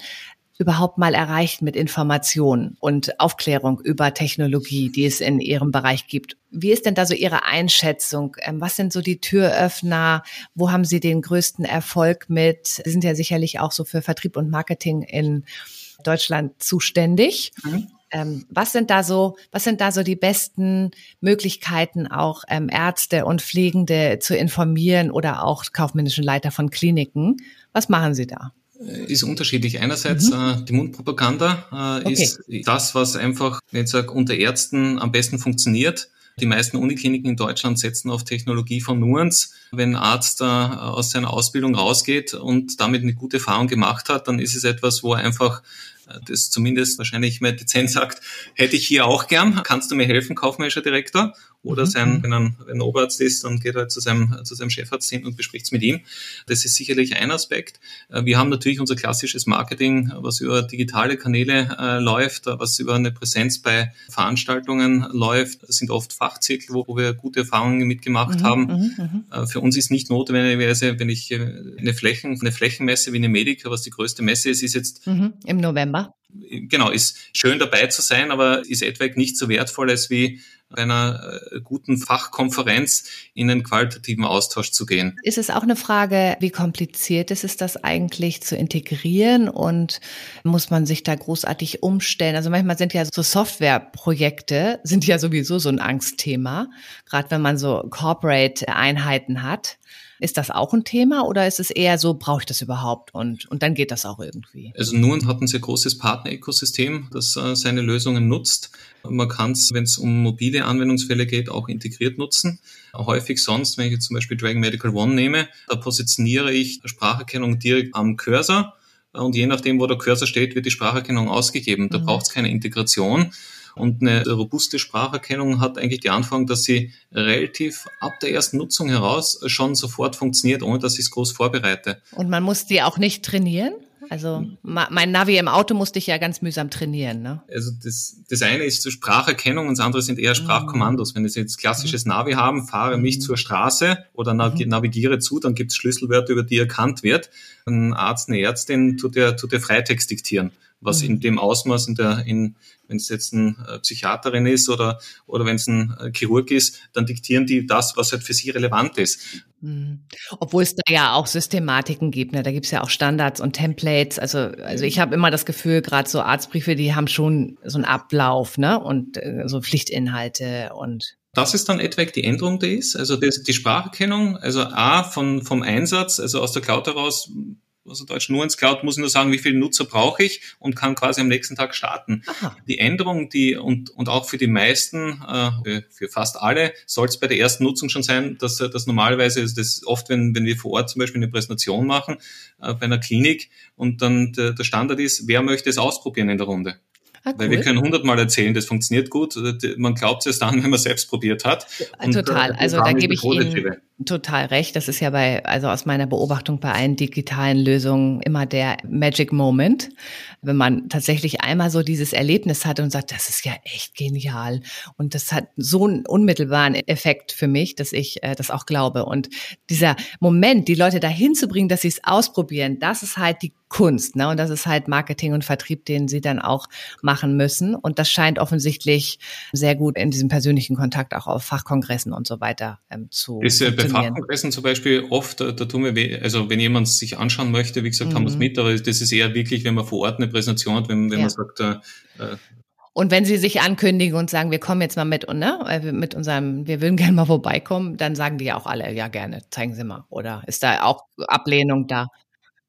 überhaupt mal erreicht mit Informationen und Aufklärung über Technologie, die es in Ihrem Bereich gibt. Wie ist denn da so Ihre Einschätzung? Ähm, was sind so die Türöffner? Wo haben Sie den größten Erfolg mit? Sie sind ja sicherlich auch so für Vertrieb und Marketing in Deutschland zuständig. Mhm. Ähm, was sind da so, was sind da so die besten Möglichkeiten, auch ähm, Ärzte und Pflegende zu informieren oder auch kaufmännischen Leiter von Kliniken? Was machen Sie da? Äh, ist unterschiedlich. Einerseits mhm. äh, die Mundpropaganda äh, okay. ist das, was einfach, wenn ich sage, unter Ärzten am besten funktioniert. Die meisten Unikliniken in Deutschland setzen auf Technologie von Nuance. Wenn ein Arzt äh, aus seiner Ausbildung rausgeht und damit eine gute Erfahrung gemacht hat, dann ist es etwas, wo er einfach das zumindest wahrscheinlich mehr dezent sagt, hätte ich hier auch gern, kannst du mir helfen, kaufmännischer Direktor? Oder mhm. sein, wenn ein, wenn ein Oberarzt ist, dann geht er zu seinem, zu seinem Chefarzt hin und bespricht es mit ihm. Das ist sicherlich ein Aspekt. Äh, wir haben natürlich unser klassisches Marketing, was über digitale Kanäle äh, läuft, was über eine Präsenz bei Veranstaltungen läuft. Das sind oft Fachzirkel, wo, wo wir gute Erfahrungen mitgemacht mhm, haben. Mhm, mhm. Äh, für uns ist nicht notwendigerweise, wenn ich äh, eine Flächen, eine Flächenmesse wie eine Medica, was die größte Messe ist, ist jetzt mhm, im November genau, ist schön dabei zu sein, aber ist etwaig nicht so wertvoll, als wie bei einer äh, guten Fachkonferenz in einen qualitativen Austausch zu gehen. Ist es auch eine Frage, wie kompliziert ist es, das eigentlich zu integrieren und muss man sich da großartig umstellen? Also manchmal sind ja so Softwareprojekte, sind ja sowieso so ein Angstthema, gerade wenn man so Corporate-Einheiten hat. Ist das auch ein Thema oder ist es eher so, brauche ich das überhaupt und, und dann geht das auch irgendwie? Also Nuance hat ein sehr großes Partner-Ökosystem, das äh, seine Lösungen nutzt. Man kann es, wenn es um mobile Anwendungsfälle geht, auch integriert nutzen. Häufig sonst, wenn ich jetzt zum Beispiel Dragon Medical One nehme, da positioniere ich Spracherkennung direkt am Cursor und je nachdem, wo der Cursor steht, wird die Spracherkennung ausgegeben. Da mhm. braucht es keine Integration. Und eine robuste Spracherkennung hat eigentlich die Anforderung, dass sie relativ ab der ersten Nutzung heraus schon sofort funktioniert, ohne dass ich es groß vorbereite. Und man muss die auch nicht trainieren? Also mein Navi im Auto musste ich ja ganz mühsam trainieren. Ne? Also das, das eine ist zur Spracherkennung und das andere sind eher Sprachkommandos. Wenn ich jetzt klassisches mhm. Navi haben, fahre mich mhm. zur Straße oder mhm. navigiere zu, dann gibt es Schlüsselwörter, über die erkannt wird. Ein Arzt, eine Ärztin tut ja, tut ja Freitext diktieren was in dem Ausmaß in der, in, wenn es jetzt ein äh, Psychiaterin ist oder, oder wenn es ein äh, Chirurg ist, dann diktieren die das, was halt für sie relevant ist. Mhm. Obwohl es da ja auch Systematiken gibt, ne? da gibt's ja auch Standards und Templates. Also, also ich habe immer das Gefühl, gerade so Arztbriefe, die haben schon so einen Ablauf ne? und äh, so Pflichtinhalte und das ist dann etwaig die Änderung, die ist. Also das, die Spracherkennung, also A von, vom Einsatz, also aus der Cloud heraus also Deutsch nur ins Cloud, muss ich nur sagen, wie viele Nutzer brauche ich und kann quasi am nächsten Tag starten. Aha. Die Änderung, die und, und auch für die meisten, äh, für fast alle, soll es bei der ersten Nutzung schon sein, dass äh, das normalerweise ist das oft, wenn, wenn wir vor Ort zum Beispiel eine Präsentation machen äh, bei einer Klinik und dann der, der Standard ist, wer möchte es ausprobieren in der Runde? Ah, cool. Weil wir können hundertmal erzählen, das funktioniert gut. Man glaubt es erst dann, wenn man selbst probiert hat. Und, Total. Äh, also da gebe ich Ihnen, total recht. Das ist ja bei, also aus meiner Beobachtung bei allen digitalen Lösungen immer der Magic Moment. Wenn man tatsächlich einmal so dieses Erlebnis hat und sagt, das ist ja echt genial. Und das hat so einen unmittelbaren Effekt für mich, dass ich äh, das auch glaube. Und dieser Moment, die Leute dahin zu bringen, dass sie es ausprobieren, das ist halt die Kunst, ne? Und das ist halt Marketing und Vertrieb, den sie dann auch machen müssen. Und das scheint offensichtlich sehr gut in diesem persönlichen Kontakt auch auf Fachkongressen und so weiter ähm, zu ist ja Fachkongressen zum Beispiel oft, da, da tun wir weh, also wenn jemand sich anschauen möchte, wie gesagt, mhm. haben wir es mit, aber das ist eher wirklich, wenn man vor Ort eine Präsentation hat, wenn, wenn ja. man sagt, äh, äh und wenn sie sich ankündigen und sagen, wir kommen jetzt mal mit und ne, mit unserem, wir würden gerne mal vorbeikommen, dann sagen die ja auch alle, ja gerne, zeigen Sie mal. Oder ist da auch Ablehnung da?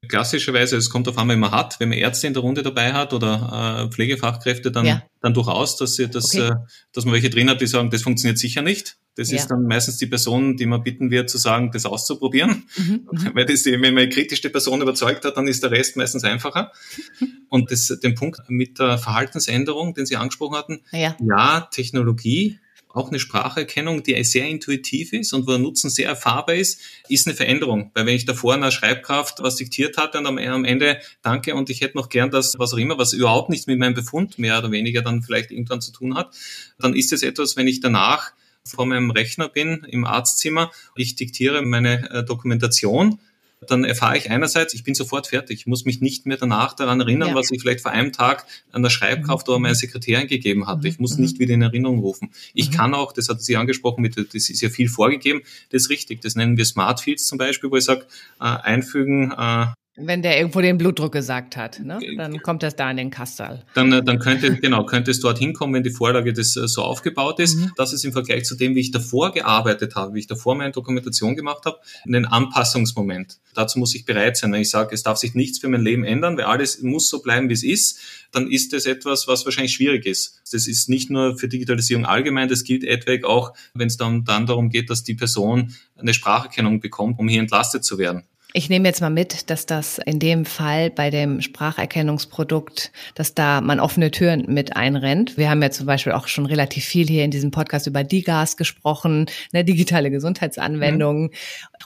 Klassischerweise, es kommt auf einmal, wenn man hat, wenn man Ärzte in der Runde dabei hat oder äh, Pflegefachkräfte, dann, ja. dann durchaus, dass, sie, dass, okay. äh, dass man welche drin hat, die sagen, das funktioniert sicher nicht. Das ja. ist dann meistens die Person, die man bitten wird, zu sagen, das auszuprobieren. Mhm, mhm. [LAUGHS] Weil das wenn man kritisch die Person überzeugt hat, dann ist der Rest meistens einfacher. [LAUGHS] Und das, den Punkt mit der Verhaltensänderung, den Sie angesprochen hatten, ja, ja Technologie auch eine Spracherkennung, die sehr intuitiv ist und wo der Nutzen sehr erfahrbar ist, ist eine Veränderung. Weil wenn ich davor einer Schreibkraft was diktiert hatte und am Ende danke und ich hätte noch gern das, was auch immer, was überhaupt nichts mit meinem Befund mehr oder weniger dann vielleicht irgendwann zu tun hat, dann ist es etwas, wenn ich danach vor meinem Rechner bin im Arztzimmer, ich diktiere meine äh, Dokumentation, dann erfahre ich einerseits, ich bin sofort fertig. Ich muss mich nicht mehr danach daran erinnern, ja. was ich vielleicht vor einem Tag an der Schreibkraft mhm. oder meiner Sekretärin gegeben hatte. Ich muss mhm. nicht wieder in Erinnerung rufen. Ich mhm. kann auch, das hat sie angesprochen, mit, das ist ja viel vorgegeben, das ist richtig. Das nennen wir Smart Fields zum Beispiel, wo ich sage, äh, einfügen, äh, wenn der irgendwo den Blutdruck gesagt hat, ne? dann kommt das da in den Kastal. Dann, äh, dann könnte, genau, könnte es dort hinkommen, wenn die Vorlage das äh, so aufgebaut ist. Mhm. Das ist im Vergleich zu dem, wie ich davor gearbeitet habe, wie ich davor meine Dokumentation gemacht habe, ein Anpassungsmoment. Dazu muss ich bereit sein. Wenn ich sage, es darf sich nichts für mein Leben ändern, weil alles muss so bleiben, wie es ist, dann ist das etwas, was wahrscheinlich schwierig ist. Das ist nicht nur für Digitalisierung allgemein, das gilt etwaig auch, wenn es dann, dann darum geht, dass die Person eine Spracherkennung bekommt, um hier entlastet zu werden. Ich nehme jetzt mal mit, dass das in dem Fall bei dem Spracherkennungsprodukt, dass da man offene Türen mit einrennt. Wir haben ja zum Beispiel auch schon relativ viel hier in diesem Podcast über DIGAS gesprochen, ne, digitale Gesundheitsanwendungen. Mhm.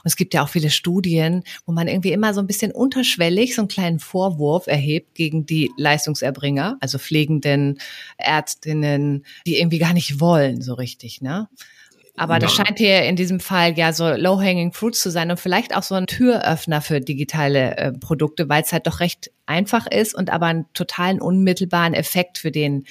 es gibt ja auch viele Studien, wo man irgendwie immer so ein bisschen unterschwellig so einen kleinen Vorwurf erhebt gegen die Leistungserbringer, also Pflegenden, Ärztinnen, die irgendwie gar nicht wollen so richtig, ne? Aber das scheint hier in diesem Fall ja so low-hanging fruits zu sein und vielleicht auch so ein Türöffner für digitale äh, Produkte, weil es halt doch recht einfach ist und aber einen totalen unmittelbaren Effekt für den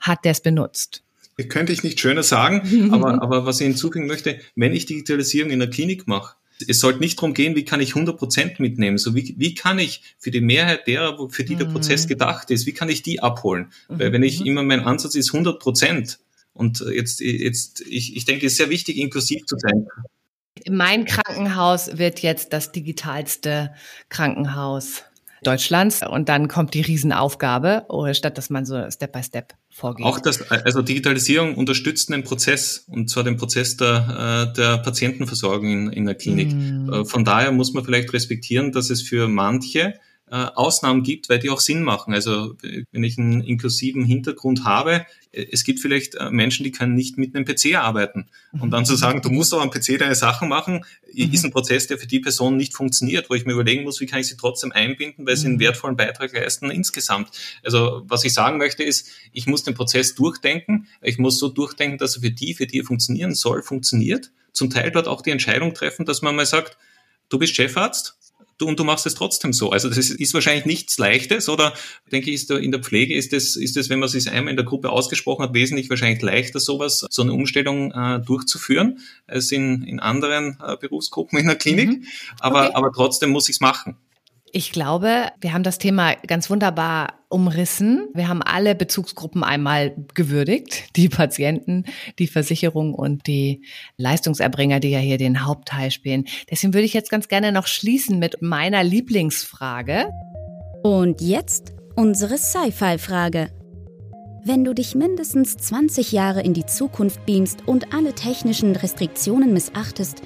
hat, der es benutzt. Könnte ich nicht schöner sagen, [LAUGHS] aber, aber was ich hinzufügen möchte, wenn ich Digitalisierung in der Klinik mache, es sollte nicht darum gehen, wie kann ich 100 Prozent mitnehmen, so wie, wie kann ich für die Mehrheit derer, für die der Prozess mhm. gedacht ist, wie kann ich die abholen? Weil wenn ich mhm. immer mein Ansatz ist 100 Prozent, und jetzt, jetzt ich, ich denke, es ist sehr wichtig, inklusiv zu sein. Mein Krankenhaus wird jetzt das digitalste Krankenhaus Deutschlands und dann kommt die Riesenaufgabe, oder statt dass man so Step by Step vorgeht. Auch das, also Digitalisierung unterstützt einen Prozess und zwar den Prozess der, äh, der Patientenversorgung in, in der Klinik. Mm. Von daher muss man vielleicht respektieren, dass es für manche äh, Ausnahmen gibt, weil die auch Sinn machen. Also wenn ich einen inklusiven Hintergrund habe, äh, es gibt vielleicht äh, Menschen, die können nicht mit einem PC arbeiten. Und dann zu sagen, du musst aber am PC deine Sachen machen, mhm. ist ein Prozess, der für die Person nicht funktioniert, wo ich mir überlegen muss, wie kann ich sie trotzdem einbinden, weil sie einen mhm. wertvollen Beitrag leisten insgesamt. Also was ich sagen möchte ist, ich muss den Prozess durchdenken. Ich muss so durchdenken, dass er für die, für die er funktionieren soll, funktioniert. Zum Teil dort auch die Entscheidung treffen, dass man mal sagt, du bist Chefarzt, du, und du machst es trotzdem so. Also das ist, ist wahrscheinlich nichts Leichtes oder denke ich, ist da in der Pflege ist es, ist es, wenn man es einmal in der Gruppe ausgesprochen hat, wesentlich wahrscheinlich leichter, sowas, so eine Umstellung äh, durchzuführen, als in, in anderen äh, Berufsgruppen in der Klinik. Mhm. Aber, okay. aber trotzdem muss ich es machen. Ich glaube, wir haben das Thema ganz wunderbar umrissen. Wir haben alle Bezugsgruppen einmal gewürdigt. Die Patienten, die Versicherung und die Leistungserbringer, die ja hier den Hauptteil spielen. Deswegen würde ich jetzt ganz gerne noch schließen mit meiner Lieblingsfrage. Und jetzt unsere Sci-Fi-Frage. Wenn du dich mindestens 20 Jahre in die Zukunft beamst und alle technischen Restriktionen missachtest,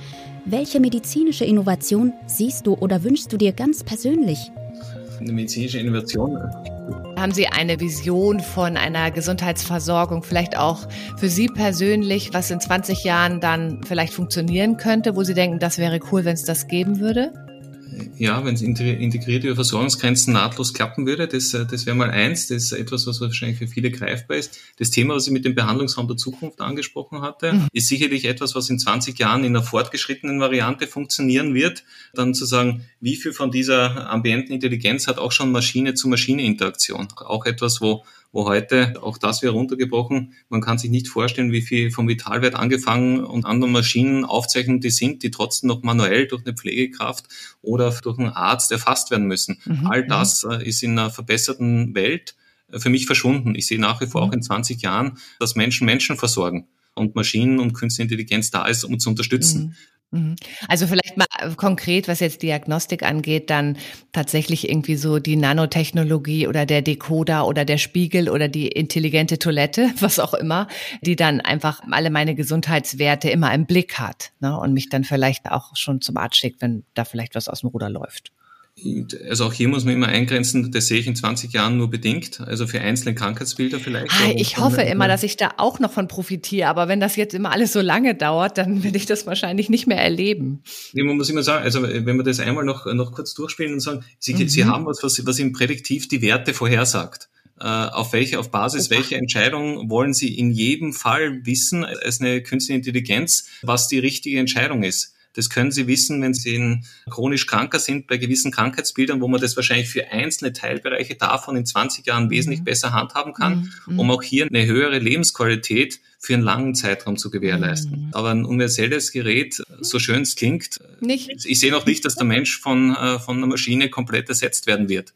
welche medizinische Innovation siehst du oder wünschst du dir ganz persönlich? Eine medizinische Innovation. Haben Sie eine Vision von einer Gesundheitsversorgung, vielleicht auch für Sie persönlich, was in 20 Jahren dann vielleicht funktionieren könnte, wo Sie denken, das wäre cool, wenn es das geben würde? Ja, wenn es integriert über Versorgungsgrenzen nahtlos klappen würde, das, äh, das wäre mal eins, das ist etwas, was wahrscheinlich für viele greifbar ist. Das Thema, was ich mit dem Behandlungsraum der Zukunft angesprochen hatte, mhm. ist sicherlich etwas, was in 20 Jahren in einer fortgeschrittenen Variante funktionieren wird. Dann zu sagen, wie viel von dieser ambienten Intelligenz hat auch schon Maschine-zu-Maschine-Interaktion. Auch etwas, wo wo heute, auch das wäre runtergebrochen, man kann sich nicht vorstellen, wie viel vom Vitalwert angefangen und anderen Maschinen aufzeichnen, die sind, die trotzdem noch manuell durch eine Pflegekraft oder durch einen Arzt erfasst werden müssen. Mhm. All das äh, ist in einer verbesserten Welt äh, für mich verschwunden. Ich sehe nach wie vor auch in 20 Jahren, dass Menschen Menschen versorgen und Maschinen und künstliche Intelligenz da ist, um zu unterstützen. Mhm. Mhm. Also vielleicht mal äh, konkret, was jetzt Diagnostik angeht, dann tatsächlich irgendwie so die Nanotechnologie oder der Decoder oder der Spiegel oder die intelligente Toilette, [LAUGHS] was auch immer, die dann einfach alle meine Gesundheitswerte immer im Blick hat ne, und mich dann vielleicht auch schon zum Arzt schickt, wenn da vielleicht was aus dem Ruder läuft also auch hier muss man immer eingrenzen, das sehe ich in 20 Jahren nur bedingt, also für einzelne Krankheitsbilder vielleicht. Ah, ich hoffe immer, dass ich da auch noch von profitiere, aber wenn das jetzt immer alles so lange dauert, dann [LAUGHS] will ich das wahrscheinlich nicht mehr erleben. Nee, man muss immer sagen, also wenn wir das einmal noch, noch kurz durchspielen und sagen, Sie, mhm. Sie haben was, was, was Ihnen prädiktiv die Werte vorhersagt. Äh, auf welche, auf Basis welcher Entscheidung wollen Sie in jedem Fall wissen, als eine künstliche Intelligenz, was die richtige Entscheidung ist? Das können Sie wissen, wenn Sie chronisch kranker sind bei gewissen Krankheitsbildern, wo man das wahrscheinlich für einzelne Teilbereiche davon in 20 Jahren wesentlich mhm. besser handhaben kann, mhm. um auch hier eine höhere Lebensqualität für einen langen Zeitraum zu gewährleisten. Mhm. Aber ein universelles Gerät, so schön es klingt, nicht. ich sehe noch nicht, dass der [LAUGHS] Mensch von, äh, von einer Maschine komplett ersetzt werden wird.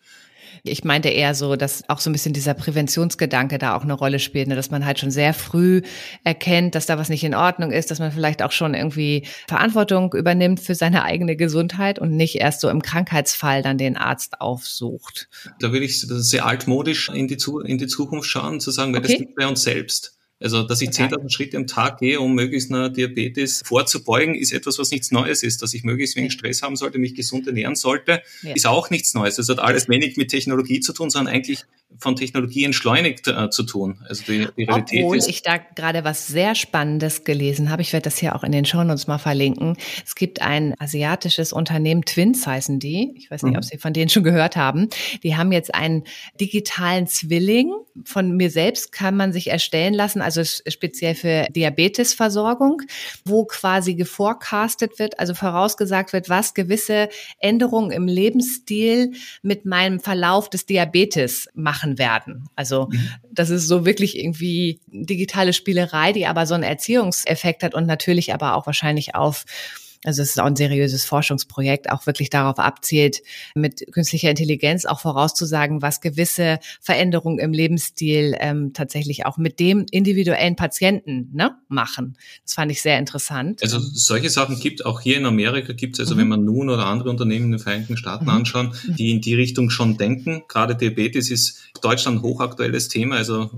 Ich meinte eher so, dass auch so ein bisschen dieser Präventionsgedanke da auch eine Rolle spielt, ne? dass man halt schon sehr früh erkennt, dass da was nicht in Ordnung ist, dass man vielleicht auch schon irgendwie Verantwortung übernimmt für seine eigene Gesundheit und nicht erst so im Krankheitsfall dann den Arzt aufsucht. Da würde ich sehr altmodisch in die, in die Zukunft schauen, zu sagen, weil okay. das liegt bei uns selbst. Also, dass ich 10.000 Schritte am Tag gehe, um möglichst einer Diabetes vorzubeugen, ist etwas, was nichts Neues ist. Dass ich möglichst wenig Stress haben sollte, mich gesund ernähren sollte, ja. ist auch nichts Neues. Das hat alles wenig mit Technologie zu tun, sondern eigentlich von Technologie entschleunigt äh, zu tun. Also die, die Realität Obwohl ist, ich da gerade was sehr Spannendes gelesen habe. Ich werde das hier auch in den Shownotes mal verlinken. Es gibt ein asiatisches Unternehmen, Twins heißen die. Ich weiß nicht, mhm. ob Sie von denen schon gehört haben. Die haben jetzt einen digitalen Zwilling. Von mir selbst kann man sich erstellen lassen, also speziell für Diabetesversorgung, wo quasi geforecastet wird, also vorausgesagt wird, was gewisse Änderungen im Lebensstil mit meinem Verlauf des Diabetes machen werden. Also mhm. das ist so wirklich irgendwie digitale Spielerei, die aber so einen Erziehungseffekt hat und natürlich aber auch wahrscheinlich auf also es ist auch ein seriöses Forschungsprojekt, auch wirklich darauf abzielt, mit künstlicher Intelligenz auch vorauszusagen, was gewisse Veränderungen im Lebensstil ähm, tatsächlich auch mit dem individuellen Patienten ne, machen. Das fand ich sehr interessant. Also solche Sachen gibt auch hier in Amerika gibt es, also mhm. wenn man nun oder andere Unternehmen in den Vereinigten Staaten mhm. anschauen, die in die Richtung schon denken. Gerade Diabetes ist Deutschland ein hochaktuelles Thema. Also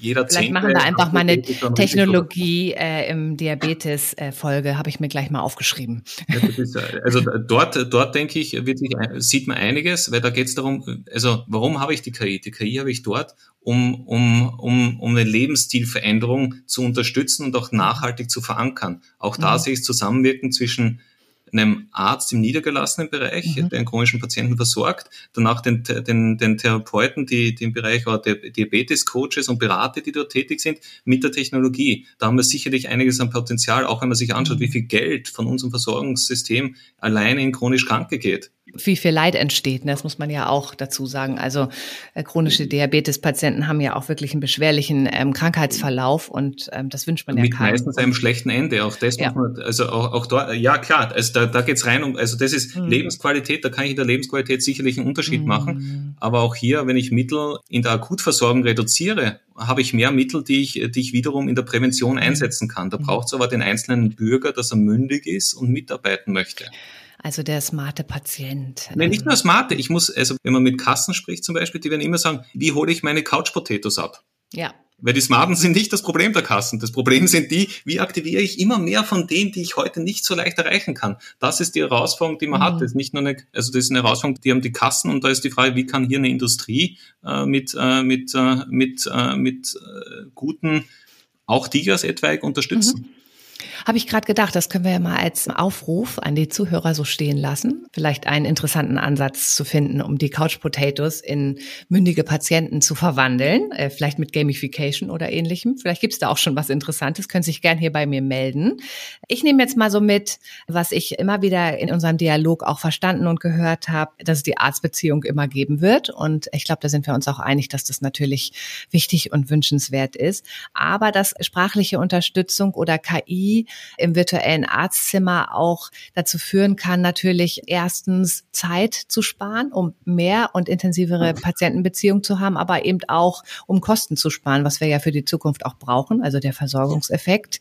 jeder Vielleicht machen wir einfach mal eine Technologie äh, im Diabetes-Folge, äh, habe ich mir gleich mal aufgeschrieben. Ja, ist, also dort, dort denke ich, wird sich, sieht man einiges, weil da geht es darum, also warum habe ich die KI? Die KI habe ich dort, um, um, um, um eine Lebensstilveränderung zu unterstützen und auch nachhaltig zu verankern. Auch da mhm. sehe ich Zusammenwirken zwischen einem Arzt im niedergelassenen Bereich, mhm. der einen chronischen Patienten versorgt, danach den, den, den Therapeuten, die, die im Bereich oder der Diabetes-Coaches und Berater, die dort tätig sind, mit der Technologie. Da haben wir sicherlich einiges an Potenzial, auch wenn man sich anschaut, mhm. wie viel Geld von unserem Versorgungssystem alleine in chronisch Kranke geht wie viel Leid entsteht. Ne? Das muss man ja auch dazu sagen. Also äh, chronische Diabetespatienten haben ja auch wirklich einen beschwerlichen ähm, Krankheitsverlauf und ähm, das wünscht man Mit ja keinem. meistens einem schlechten Ende. Auch das ja. muss man, also auch, auch da, ja klar, also da, da geht's rein um, also das ist mhm. Lebensqualität, da kann ich in der Lebensqualität sicherlich einen Unterschied mhm. machen. Aber auch hier, wenn ich Mittel in der Akutversorgung reduziere, habe ich mehr Mittel, die ich, die ich wiederum in der Prävention einsetzen kann. Da mhm. braucht es aber den einzelnen Bürger, dass er mündig ist und mitarbeiten möchte. Also der smarte Patient. Nee, nicht nur smarte. Ich muss, also wenn man mit Kassen spricht zum Beispiel, die werden immer sagen, wie hole ich meine Couch Potatoes ab? Ja. Weil die Smarten sind nicht das Problem der Kassen. Das Problem sind die, wie aktiviere ich immer mehr von denen, die ich heute nicht so leicht erreichen kann. Das ist die Herausforderung, die man mhm. hat. Das ist nicht nur eine, also das ist eine Herausforderung, die haben die Kassen und da ist die Frage, wie kann hier eine Industrie äh, mit, äh, mit, äh, mit, äh, mit äh, guten, auch Tigers etwaig unterstützen. Mhm. Habe ich gerade gedacht, das können wir ja mal als Aufruf an die Zuhörer so stehen lassen. Vielleicht einen interessanten Ansatz zu finden, um die Couch Potatoes in mündige Patienten zu verwandeln. Äh, vielleicht mit Gamification oder ähnlichem. Vielleicht gibt es da auch schon was Interessantes. Können sich gern hier bei mir melden. Ich nehme jetzt mal so mit, was ich immer wieder in unserem Dialog auch verstanden und gehört habe, dass es die Arztbeziehung immer geben wird. Und ich glaube, da sind wir uns auch einig, dass das natürlich wichtig und wünschenswert ist. Aber dass sprachliche Unterstützung oder KI im virtuellen Arztzimmer auch dazu führen kann, natürlich erstens Zeit zu sparen, um mehr und intensivere Patientenbeziehungen zu haben, aber eben auch um Kosten zu sparen, was wir ja für die Zukunft auch brauchen. Also der Versorgungseffekt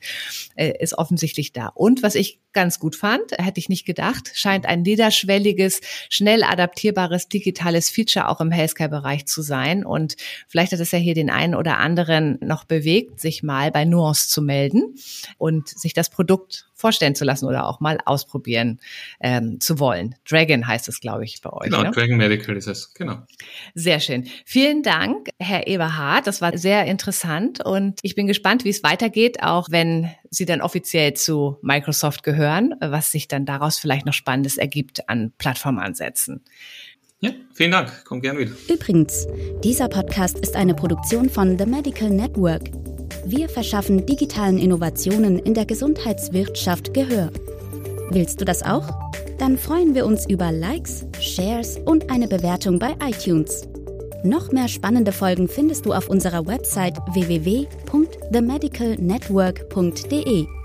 äh, ist offensichtlich da. Und was ich ganz gut fand, hätte ich nicht gedacht, scheint ein niederschwelliges, schnell adaptierbares digitales Feature auch im Healthcare-Bereich zu sein. Und vielleicht hat es ja hier den einen oder anderen noch bewegt, sich mal bei Nuance zu melden und sich das Produkt vorstellen zu lassen oder auch mal ausprobieren ähm, zu wollen. Dragon heißt es, glaube ich, bei euch. Genau, ne? Dragon Medical ist es, genau. Sehr schön. Vielen Dank, Herr Eberhard. Das war sehr interessant und ich bin gespannt, wie es weitergeht, auch wenn Sie dann offiziell zu Microsoft gehören, was sich dann daraus vielleicht noch Spannendes ergibt an Plattformansätzen. Ja, vielen Dank. Komm gern wieder. Übrigens, dieser Podcast ist eine Produktion von The Medical Network. Wir verschaffen digitalen Innovationen in der Gesundheitswirtschaft Gehör. Willst du das auch? Dann freuen wir uns über Likes, Shares und eine Bewertung bei iTunes. Noch mehr spannende Folgen findest du auf unserer Website www.themedicalnetwork.de.